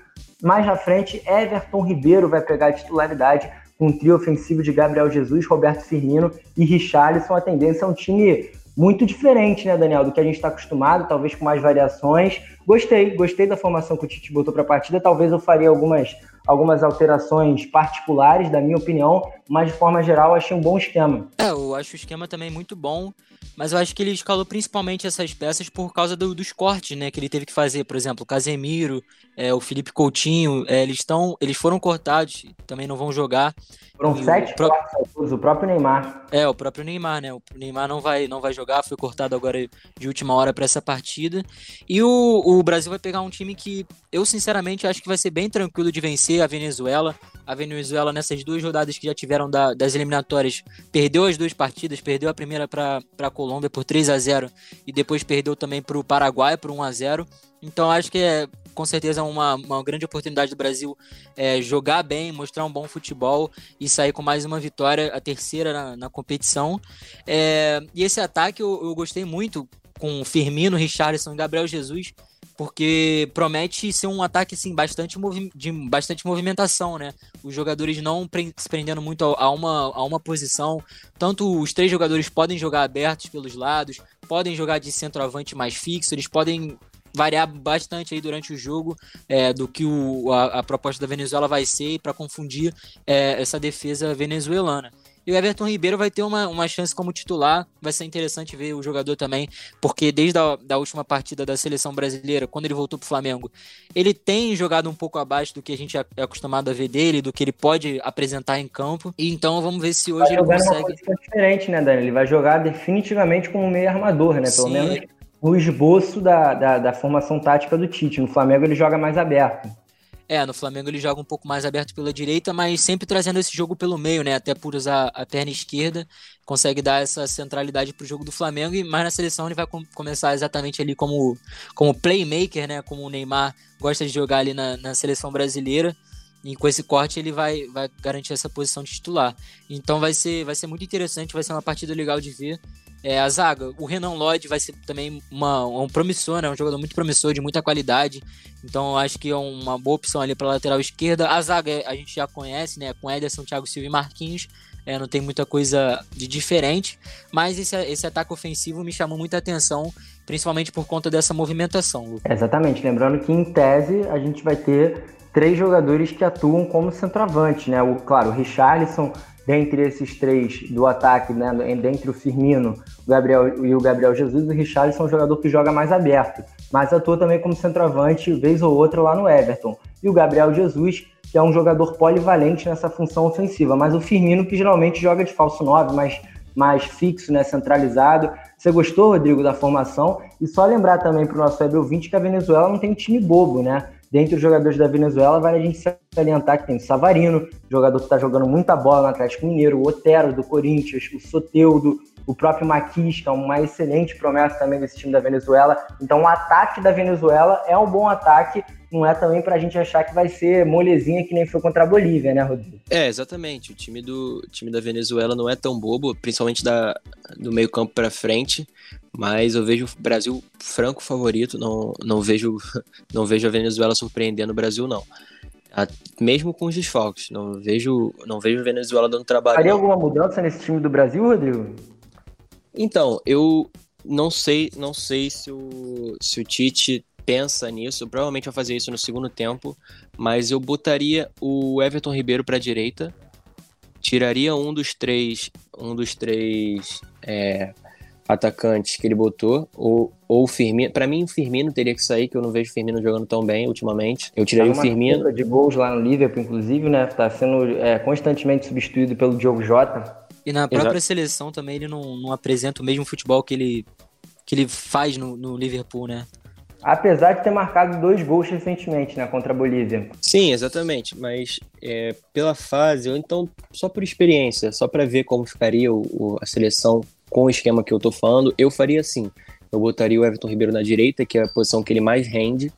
Mais na frente, Everton Ribeiro vai pegar a titularidade um trio ofensivo de Gabriel Jesus, Roberto Firmino e Richarlison. A tendência é um time muito diferente, né, Daniel, do que a gente está acostumado, talvez com mais variações. Gostei, gostei da formação que o Tite botou para a partida. Talvez eu faria algumas, algumas alterações particulares, da minha opinião, mas de forma geral achei um bom esquema. É, eu acho o esquema também muito bom, mas eu acho que ele escalou principalmente essas peças por causa do, dos cortes, né, que ele teve que fazer. Por exemplo, o Casemiro, é, o Felipe Coutinho, é, eles estão, eles foram cortados, também não vão jogar. Foram e sete o, pró o próprio Neymar. É, o próprio Neymar, né? O Neymar não vai, não vai jogar, foi cortado agora de última hora para essa partida. E o, o Brasil vai pegar um time que eu sinceramente acho que vai ser bem tranquilo de vencer a Venezuela. A Venezuela nessas duas rodadas que já tiveram da, das eliminatórias perdeu as duas partidas, perdeu a primeira para a Colômbia por 3 a 0 e depois perdeu também para o Paraguai por 1 a 0. Então acho que é com certeza uma, uma grande oportunidade do Brasil é, jogar bem, mostrar um bom futebol e sair com mais uma vitória, a terceira na, na competição. É, e esse ataque eu, eu gostei muito com Firmino, Richarlison e Gabriel Jesus porque promete ser um ataque assim bastante de bastante movimentação, né? Os jogadores não pre se prendendo muito a, a, uma, a uma posição. Tanto os três jogadores podem jogar abertos pelos lados, podem jogar de centroavante mais fixo, eles podem variar bastante aí durante o jogo é, do que o, a, a, proposta da Venezuela vai ser para confundir é, essa defesa venezuelana. E o Everton Ribeiro vai ter uma, uma chance como titular. Vai ser interessante ver o jogador também, porque desde a da última partida da seleção brasileira, quando ele voltou para o Flamengo, ele tem jogado um pouco abaixo do que a gente é acostumado a ver dele, do que ele pode apresentar em campo. E então vamos ver se hoje vai ele consegue. Diferente, né, Dani? Ele vai jogar definitivamente como meio armador, né? Pelo Sim. menos no esboço da, da, da formação tática do Tite. No Flamengo ele joga mais aberto. É, no Flamengo ele joga um pouco mais aberto pela direita, mas sempre trazendo esse jogo pelo meio, né? Até por usar a perna esquerda, consegue dar essa centralidade para o jogo do Flamengo. E mais na seleção ele vai com começar exatamente ali como, como playmaker, né? Como o Neymar gosta de jogar ali na, na seleção brasileira. E com esse corte ele vai, vai garantir essa posição de titular. Então vai ser, vai ser muito interessante, vai ser uma partida legal de ver. É, a zaga, o Renan Lloyd vai ser também uma, um promissor, né? Um jogador muito promissor, de muita qualidade. Então acho que é uma boa opção ali para lateral esquerda. A zaga é, a gente já conhece, né? Com Ederson, Thiago Silva e Marquinhos. É, não tem muita coisa de diferente. Mas esse, esse ataque ofensivo me chamou muita atenção, principalmente por conta dessa movimentação. Exatamente. Lembrando que em tese a gente vai ter três jogadores que atuam como centroavante, né? O, claro, o Richarlison dentre esses três do ataque, né, dentre o Firmino Gabriel, e o Gabriel Jesus, o Richarlison é um jogador que joga mais aberto, mas atua também como centroavante, vez ou outra, lá no Everton. E o Gabriel Jesus, que é um jogador polivalente nessa função ofensiva, mas o Firmino, que geralmente joga de falso 9, mais, mais fixo, né, centralizado. Você gostou, Rodrigo, da formação? E só lembrar também para o nosso web ouvinte que a Venezuela não tem um time bobo, né? Dentre os jogadores da Venezuela, vale a gente salientar que tem o Savarino, jogador que está jogando muita bola no Atlético Mineiro, o Otero do Corinthians, o Soteudo, o próprio Maquis, que é uma excelente promessa também desse time da Venezuela. Então, o ataque da Venezuela é um bom ataque, não é também para a gente achar que vai ser molezinha que nem foi contra a Bolívia, né, Rodrigo? É, exatamente. O time do time da Venezuela não é tão bobo, principalmente da, do meio campo para frente, mas eu vejo o Brasil franco favorito, não, não, vejo, não vejo a Venezuela surpreendendo o Brasil, não. A, mesmo com os desfalques, não vejo, não vejo a Venezuela dando trabalho. Faria alguma mudança nesse time do Brasil, Rodrigo? Então, eu não sei, não sei se o, se o Tite pensa nisso, provavelmente vai fazer isso no segundo tempo, mas eu botaria o Everton Ribeiro para a direita, tiraria um dos três, um dos três é, atacantes que ele botou, ou, ou o Firmino. Para mim, o Firmino teria que sair, que eu não vejo o Firmino jogando tão bem ultimamente. Eu tiraria tá o Firmino. de gols lá no Liverpool, inclusive, né? Tá sendo é, constantemente substituído pelo Diogo Jota. E na própria Exato. seleção também ele não, não apresenta o mesmo futebol que ele, que ele faz no, no Liverpool, né? Apesar de ter marcado dois gols recentemente, né, contra a Bolívia. Sim, exatamente. Mas é, pela fase, ou então só por experiência, só para ver como ficaria o, o, a seleção com o esquema que eu tô falando, eu faria assim. Eu botaria o Everton Ribeiro na direita, que é a posição que ele mais rende,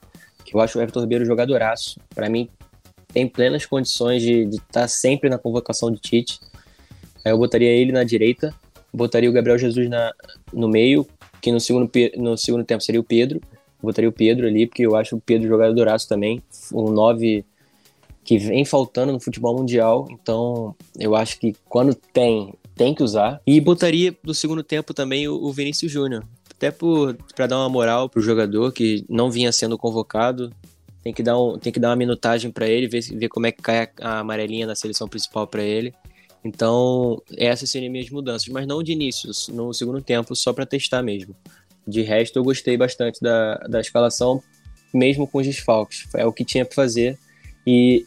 que eu acho o Everton Ribeiro jogadoraço. Para mim, tem plenas condições de estar tá sempre na convocação de Tite. Aí eu botaria ele na direita, botaria o Gabriel Jesus na, no meio, que no segundo, no segundo tempo seria o Pedro. Botaria o Pedro ali, porque eu acho o Pedro jogadoraço também. Um 9 que vem faltando no futebol mundial. Então, eu acho que quando tem, tem que usar. E botaria no segundo tempo também o, o Vinícius Júnior. Até para dar uma moral pro jogador que não vinha sendo convocado. Tem que dar, um, tem que dar uma minutagem para ele, ver, ver como é que cai a, a amarelinha na seleção principal para ele. Então, essas seriam minhas mudanças, mas não de início, no segundo tempo, só para testar mesmo. De resto, eu gostei bastante da, da escalação, mesmo com os desfalques. É o que tinha para fazer e,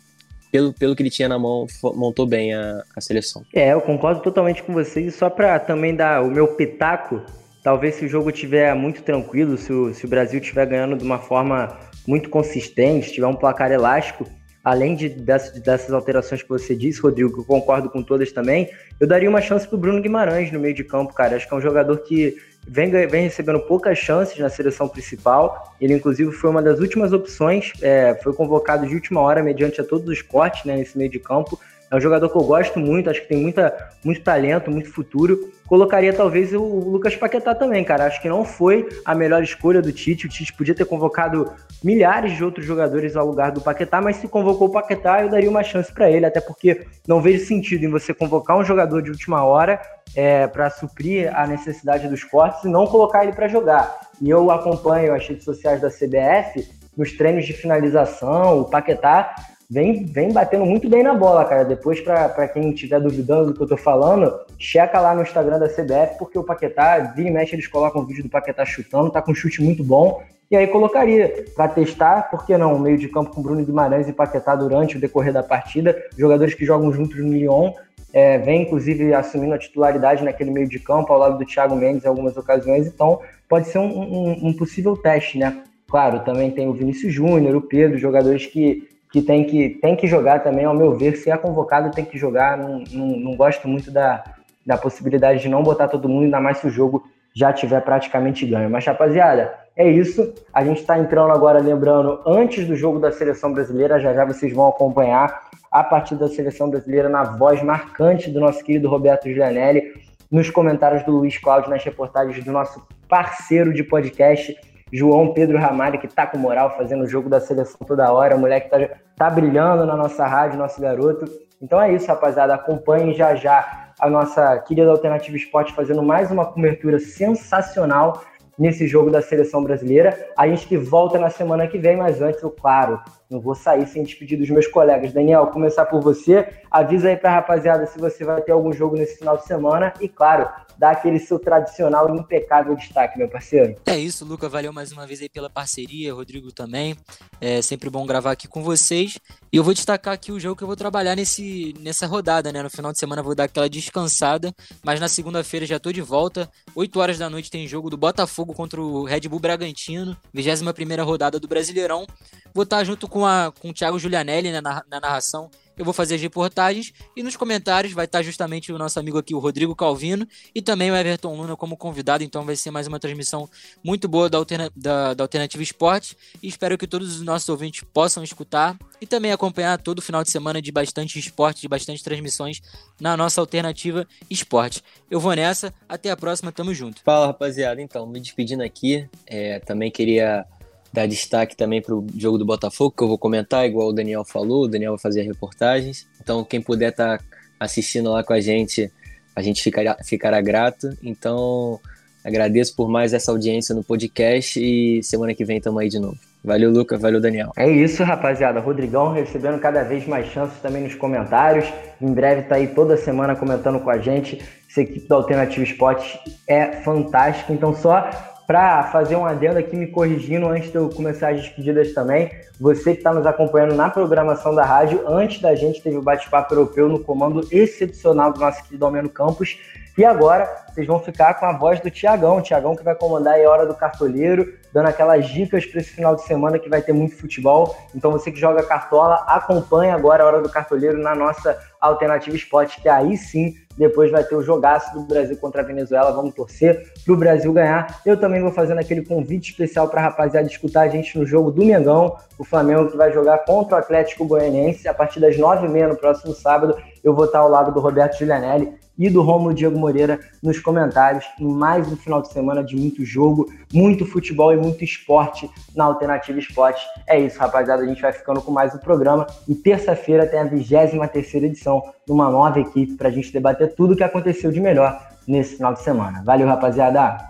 pelo, pelo que ele tinha na mão, montou bem a, a seleção. É, eu concordo totalmente com vocês. E só para também dar o meu pitaco, Talvez se o jogo estiver muito tranquilo, se o, se o Brasil estiver ganhando de uma forma muito consistente, tiver um placar elástico, além de, dessas, dessas alterações que você disse, Rodrigo, que eu concordo com todas também, eu daria uma chance para o Bruno Guimarães no meio de campo, cara. Acho que é um jogador que vem, vem recebendo poucas chances na seleção principal. Ele, inclusive, foi uma das últimas opções, é, foi convocado de última hora mediante a todos os cortes né, nesse meio de campo. É um jogador que eu gosto muito, acho que tem muita, muito talento, muito futuro. Colocaria talvez o Lucas Paquetá também, cara. Acho que não foi a melhor escolha do Tite. O Tite podia ter convocado milhares de outros jogadores ao lugar do Paquetá, mas se convocou o Paquetá, eu daria uma chance para ele, até porque não vejo sentido em você convocar um jogador de última hora é, para suprir a necessidade dos cortes e não colocar ele para jogar. E eu acompanho as redes sociais da CBF nos treinos de finalização, o Paquetá vem, vem batendo muito bem na bola, cara. Depois, para quem estiver duvidando do que eu tô falando, checa lá no Instagram da CBF, porque o Paquetá, vira e mexe, eles colocam um vídeo do Paquetá chutando, tá com um chute muito bom. E aí colocaria para testar, por que não, meio de campo com Bruno Guimarães e Paquetá durante o decorrer da partida, jogadores que jogam juntos no Lyon, é, vem inclusive assumindo a titularidade naquele meio de campo, ao lado do Thiago Mendes em algumas ocasiões, então pode ser um, um, um possível teste, né? Claro, também tem o Vinícius Júnior, o Pedro, jogadores que que tem que, tem que jogar também, ao meu ver, se é convocado tem que jogar, não, não, não gosto muito da, da possibilidade de não botar todo mundo, ainda mais se o jogo já tiver praticamente ganho. Mas, rapaziada, é isso. A gente está entrando agora, lembrando, antes do jogo da seleção brasileira, já já vocês vão acompanhar a partida da seleção brasileira na voz marcante do nosso querido Roberto Gianelli, nos comentários do Luiz Cláudio, nas reportagens do nosso parceiro de podcast, João Pedro Ramalho, que tá com moral, fazendo o jogo da seleção toda hora, o moleque tá, tá brilhando na nossa rádio, nosso garoto. Então é isso, rapaziada. Acompanhem já já a nossa querida Alternativa Esporte fazendo mais uma cobertura sensacional nesse jogo da seleção brasileira. A gente que volta na semana que vem, mas antes, eu, claro, não vou sair sem despedir dos meus colegas. Daniel, começar por você. Avisa aí pra rapaziada se você vai ter algum jogo nesse final de semana. E, claro, dá aquele seu tradicional e impecável destaque, meu parceiro. É isso, Luca. Valeu mais uma vez aí pela parceria, Rodrigo também. É sempre bom gravar aqui com vocês. E eu vou destacar aqui o jogo que eu vou trabalhar nesse, nessa rodada, né? No final de semana eu vou dar aquela descansada, mas na segunda-feira já tô de volta. 8 horas da noite tem jogo do Botafogo contra o Red Bull Bragantino, 21 primeira rodada do Brasileirão. Vou estar junto com, a, com o Thiago Giulianelli né, na, na narração eu vou fazer as reportagens e nos comentários vai estar justamente o nosso amigo aqui, o Rodrigo Calvino, e também o Everton Luna como convidado, então vai ser mais uma transmissão muito boa da, Alterna da, da Alternativa Esporte. E espero que todos os nossos ouvintes possam escutar e também acompanhar todo final de semana de bastante esporte, de bastante transmissões na nossa Alternativa Esporte. Eu vou nessa, até a próxima, tamo junto. Fala rapaziada, então, me despedindo aqui, é, também queria dar destaque também para o jogo do Botafogo, que eu vou comentar, igual o Daniel falou, o Daniel vai fazer reportagens. Então, quem puder estar tá assistindo lá com a gente, a gente ficará, ficará grato. Então, agradeço por mais essa audiência no podcast e semana que vem estamos aí de novo. Valeu, Lucas. Valeu, Daniel. É isso, rapaziada. Rodrigão recebendo cada vez mais chances também nos comentários. Em breve tá aí toda semana comentando com a gente. Essa equipe da Alternativa Esportes é fantástica. Então, só para fazer um adendo aqui, me corrigindo antes de eu começar as despedidas também, você que está nos acompanhando na programação da rádio, antes da gente teve o bate-papo europeu no comando excepcional do nosso querido Almeno Campos, e agora vocês vão ficar com a voz do Tiagão, Tiagão que vai comandar a Hora do Cartoleiro, dando aquelas dicas para esse final de semana que vai ter muito futebol. Então você que joga cartola, acompanha agora a Hora do Cartoleiro na nossa Alternativa Esporte, que aí sim depois vai ter o jogaço do Brasil contra a Venezuela. Vamos torcer para o Brasil ganhar. Eu também vou fazendo aquele convite especial para a rapaziada escutar a gente no jogo do Mengão. O Flamengo que vai jogar contra o Atlético Goianiense a partir das nove e meia no próximo sábado. Eu vou estar ao lado do Roberto Giulianelli e do Romulo Diego Moreira nos comentários em mais um final de semana de muito jogo, muito futebol e muito esporte na Alternativa Esporte. É isso, rapaziada. A gente vai ficando com mais um programa e terça-feira tem a 23 terceira edição de uma nova equipe para a gente debater tudo o que aconteceu de melhor nesse final de semana. Valeu, rapaziada!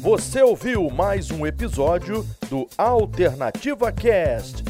Você ouviu mais um episódio do Alternativa Cast.